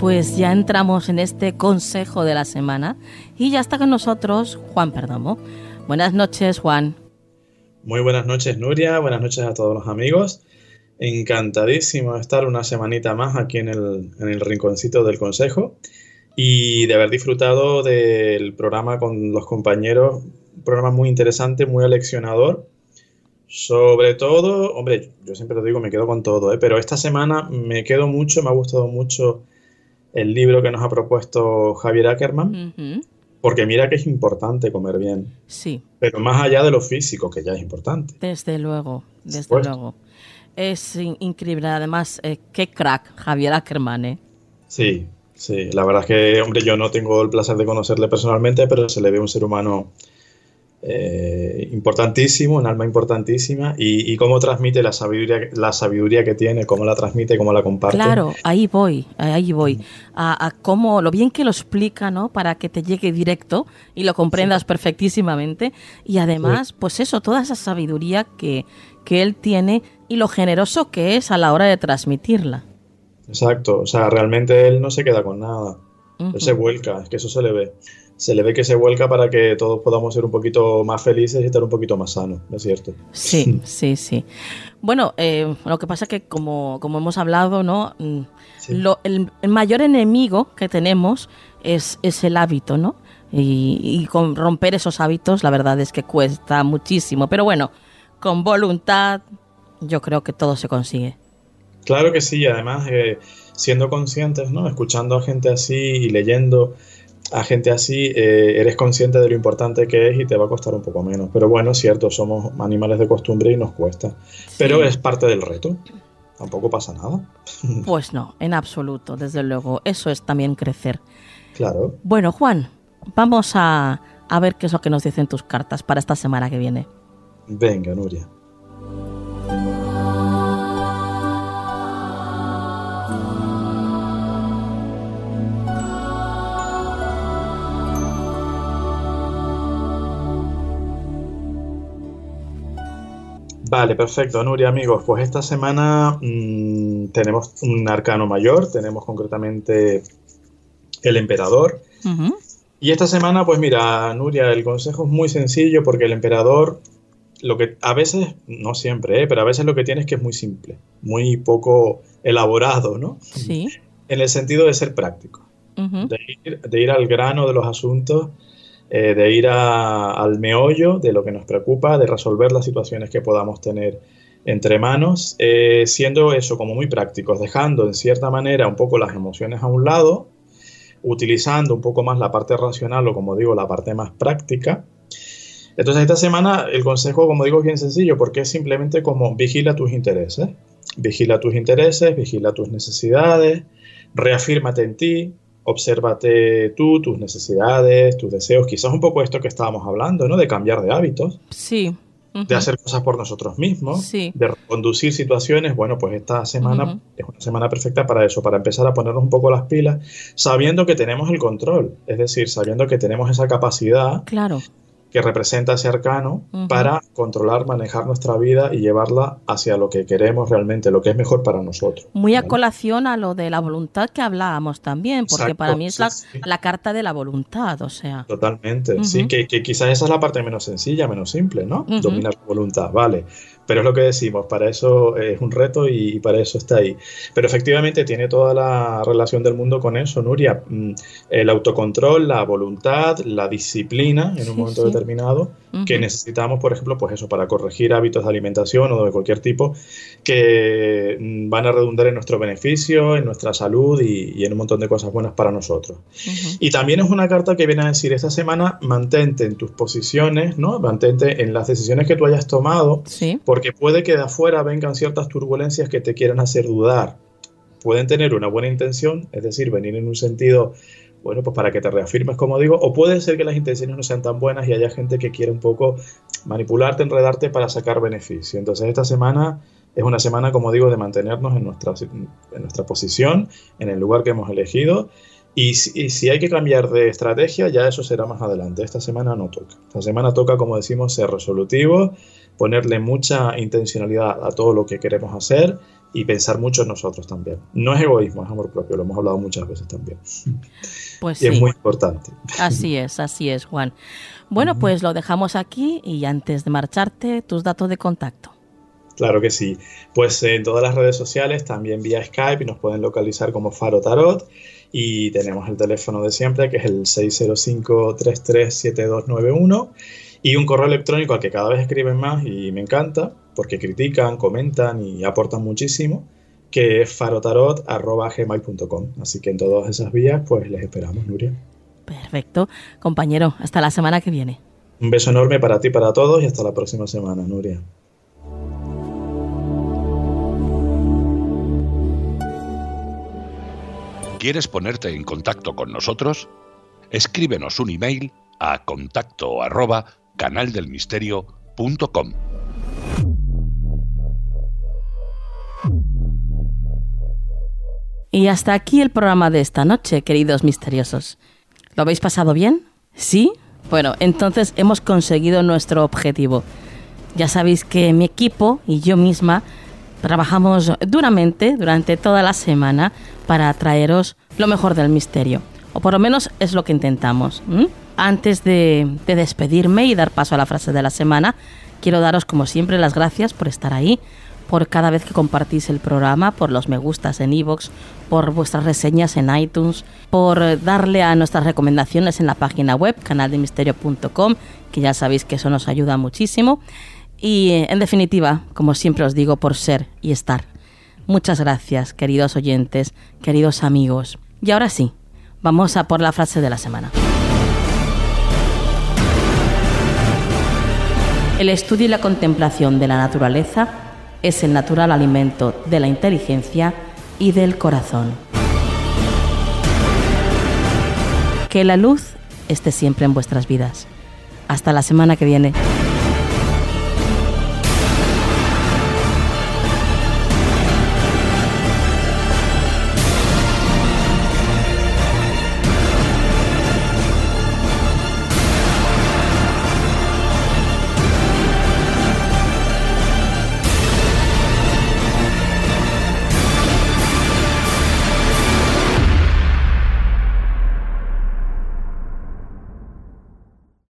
Pues ya entramos en este consejo de la semana y ya está con nosotros Juan Perdomo. Buenas noches, Juan. Muy buenas noches, Nuria. Buenas noches a todos los amigos. Encantadísimo de estar una semanita más aquí en el, en el rinconcito del consejo y de haber disfrutado del programa con los compañeros. Un programa muy interesante, muy aleccionador. Sobre todo, hombre, yo siempre te digo, me quedo con todo, ¿eh? pero esta semana me quedo mucho, me ha gustado mucho el libro que nos ha propuesto Javier Ackerman. Porque mira que es importante comer bien. Sí. Pero más allá de lo físico, que ya es importante. Desde luego, desde luego. Es increíble, además, eh, qué crack Javier Ackerman, ¿eh? Sí, sí, la verdad es que, hombre, yo no tengo el placer de conocerle personalmente, pero se le ve un ser humano eh, importantísimo, un alma importantísima, y, cómo transmite la sabiduría, la sabiduría que tiene, cómo la transmite, cómo la comparte. Claro, ahí voy, ahí voy, a, cómo, lo bien que lo explica, ¿no? Para que te llegue directo y lo comprendas perfectísimamente, y además, pues eso, toda esa sabiduría que, que él tiene y lo generoso que es a la hora de transmitirla. Exacto, o sea, realmente él no se queda con nada, él se vuelca, es que eso se le ve. Se le ve que se vuelca para que todos podamos ser un poquito más felices y estar un poquito más sanos, ¿es cierto? Sí, sí, sí. Bueno, eh, lo que pasa es que como, como hemos hablado, ¿no? Mm, el, mayor enemigo que tenemos es, es el hábito, ¿no? Y, y, con romper esos hábitos, la verdad es que cuesta muchísimo. Pero bueno, con voluntad, yo creo que todo se consigue. Claro que sí, además eh, siendo conscientes, ¿no? Escuchando a gente así y leyendo a gente así, eh, eres consciente de lo importante que es y te va a costar un poco menos. Pero bueno, es cierto, somos animales de costumbre y nos cuesta. Pero es parte del reto. Tampoco pasa nada. Pues no, en absoluto, desde luego. Eso es también crecer. Claro. Bueno, Juan, vamos a, a ver qué es lo que nos dicen tus cartas para esta semana que viene. Venga, Nuria. Vale, perfecto, Nuria, amigos. Pues esta semana mm, tenemos un arcano mayor, tenemos concretamente el emperador. Y esta semana, pues mira, Nuria, el consejo es muy sencillo porque el emperador lo que a veces, no siempre, ¿eh? pero a veces lo que tiene es que es muy simple, muy poco elaborado, ¿no? Sí. En el sentido de ser práctico, de, ir, al grano de los asuntos, eh, de ir al meollo de lo que nos preocupa, de resolver las situaciones que podamos tener entre manos, eh, siendo eso como muy prácticos, dejando en cierta manera un poco las emociones a un lado, utilizando un poco más la parte racional o como digo, la parte más práctica. Entonces esta semana el consejo, como digo, es bien sencillo porque es simplemente como vigila tus intereses, vigila tus intereses, vigila tus necesidades, reafírmate en ti, obsérvate tú, tus necesidades, tus deseos, quizás un poco esto que estábamos hablando, ¿no? De cambiar de hábitos. Sí de hacer cosas por nosotros mismos, de reconducir situaciones. Bueno, pues esta semana es una semana perfecta para eso, para empezar a ponernos un poco las pilas, sabiendo que tenemos el control, es decir, sabiendo que tenemos esa capacidad claro que representa ese arcano para controlar, manejar nuestra vida y llevarla hacia lo que queremos realmente, lo que es mejor para nosotros. Muy a colación a lo de la voluntad que hablábamos también, porque para mí es la, carta de la voluntad, o sea. Totalmente, sí, que, quizás esa es la parte menos sencilla, menos simple, ¿no? Dominar la voluntad, vale. Pero es lo que decimos, para eso es un reto y, para eso está ahí. Pero efectivamente tiene toda la relación del mundo con eso, Nuria. Mm, el autocontrol, la voluntad, la disciplina en un momento determinado que necesitamos, por ejemplo, pues eso, para corregir hábitos de alimentación o de cualquier tipo que mm, van a redundar en nuestro beneficio, en nuestra salud y, en un montón de cosas buenas para nosotros. Y también es una carta que viene a decir, esta semana mantente en tus posiciones, ¿no? Mantente en las decisiones que tú hayas tomado, porque puede que de afuera vengan ciertas turbulencias que te quieran hacer dudar. Pueden tener una buena intención, es decir, venir en un sentido bueno, pues para que te reafirmes, como digo, o puede ser que las intenciones no sean tan buenas y haya gente que quiere un poco manipularte, enredarte para sacar beneficio. Entonces esta semana es una semana, como digo, de mantenernos en nuestra, en nuestra posición, en el lugar que hemos elegido. Y si, hay que cambiar de estrategia, ya eso será más adelante. Esta semana no toca. Esta semana toca, como decimos, ser resolutivo, ponerle mucha intencionalidad a todo lo que queremos hacer y pensar mucho en nosotros también. No es egoísmo, es amor propio, lo hemos hablado muchas veces también. Pues y es muy importante. Así es, así es, Juan. Bueno, pues lo dejamos aquí y antes de marcharte, tus datos de contacto. Claro que sí. Pues en todas las redes sociales, también vía Skype, nos pueden localizar como Faro Tarot y tenemos el teléfono de siempre que es el 605-337291 y un correo electrónico al que cada vez escriben más y me encanta porque critican, comentan y aportan muchísimo que es farotarot.gmail.com. Así que en todas esas vías, pues les esperamos, Nuria. Perfecto. Compañero, hasta la semana que viene. Un beso enorme para ti, para todos y hasta la próxima semana, Nuria. ¿Quieres ponerte en contacto con nosotros? Escríbenos un email a contacto arroba canaldelmisterio.com. Y hasta aquí el programa de esta noche, queridos misteriosos. ¿Lo habéis pasado bien? ¿Sí? Bueno, entonces hemos conseguido nuestro objetivo. Ya sabéis que mi equipo y yo misma trabajamos duramente durante toda la semana para traeros lo mejor del misterio. O por lo menos es lo que intentamos. Antes de, de despedirme y dar paso a la frase de la semana, quiero daros como siempre las gracias por estar ahí, por cada vez que compartís el programa, por los me gustas en iVoox, por vuestras reseñas en iTunes, por darle a nuestras recomendaciones en la página web canaldemisterio.com, que ya sabéis que eso nos ayuda muchísimo. Y en definitiva, como siempre os digo, por ser y estar. Muchas gracias, queridos oyentes, queridos amigos. Y ahora sí, vamos a por la frase de la semana. El estudio y la contemplación de la naturaleza es el natural alimento de la inteligencia y del corazón. Que la luz esté siempre en vuestras vidas. Hasta la semana que viene.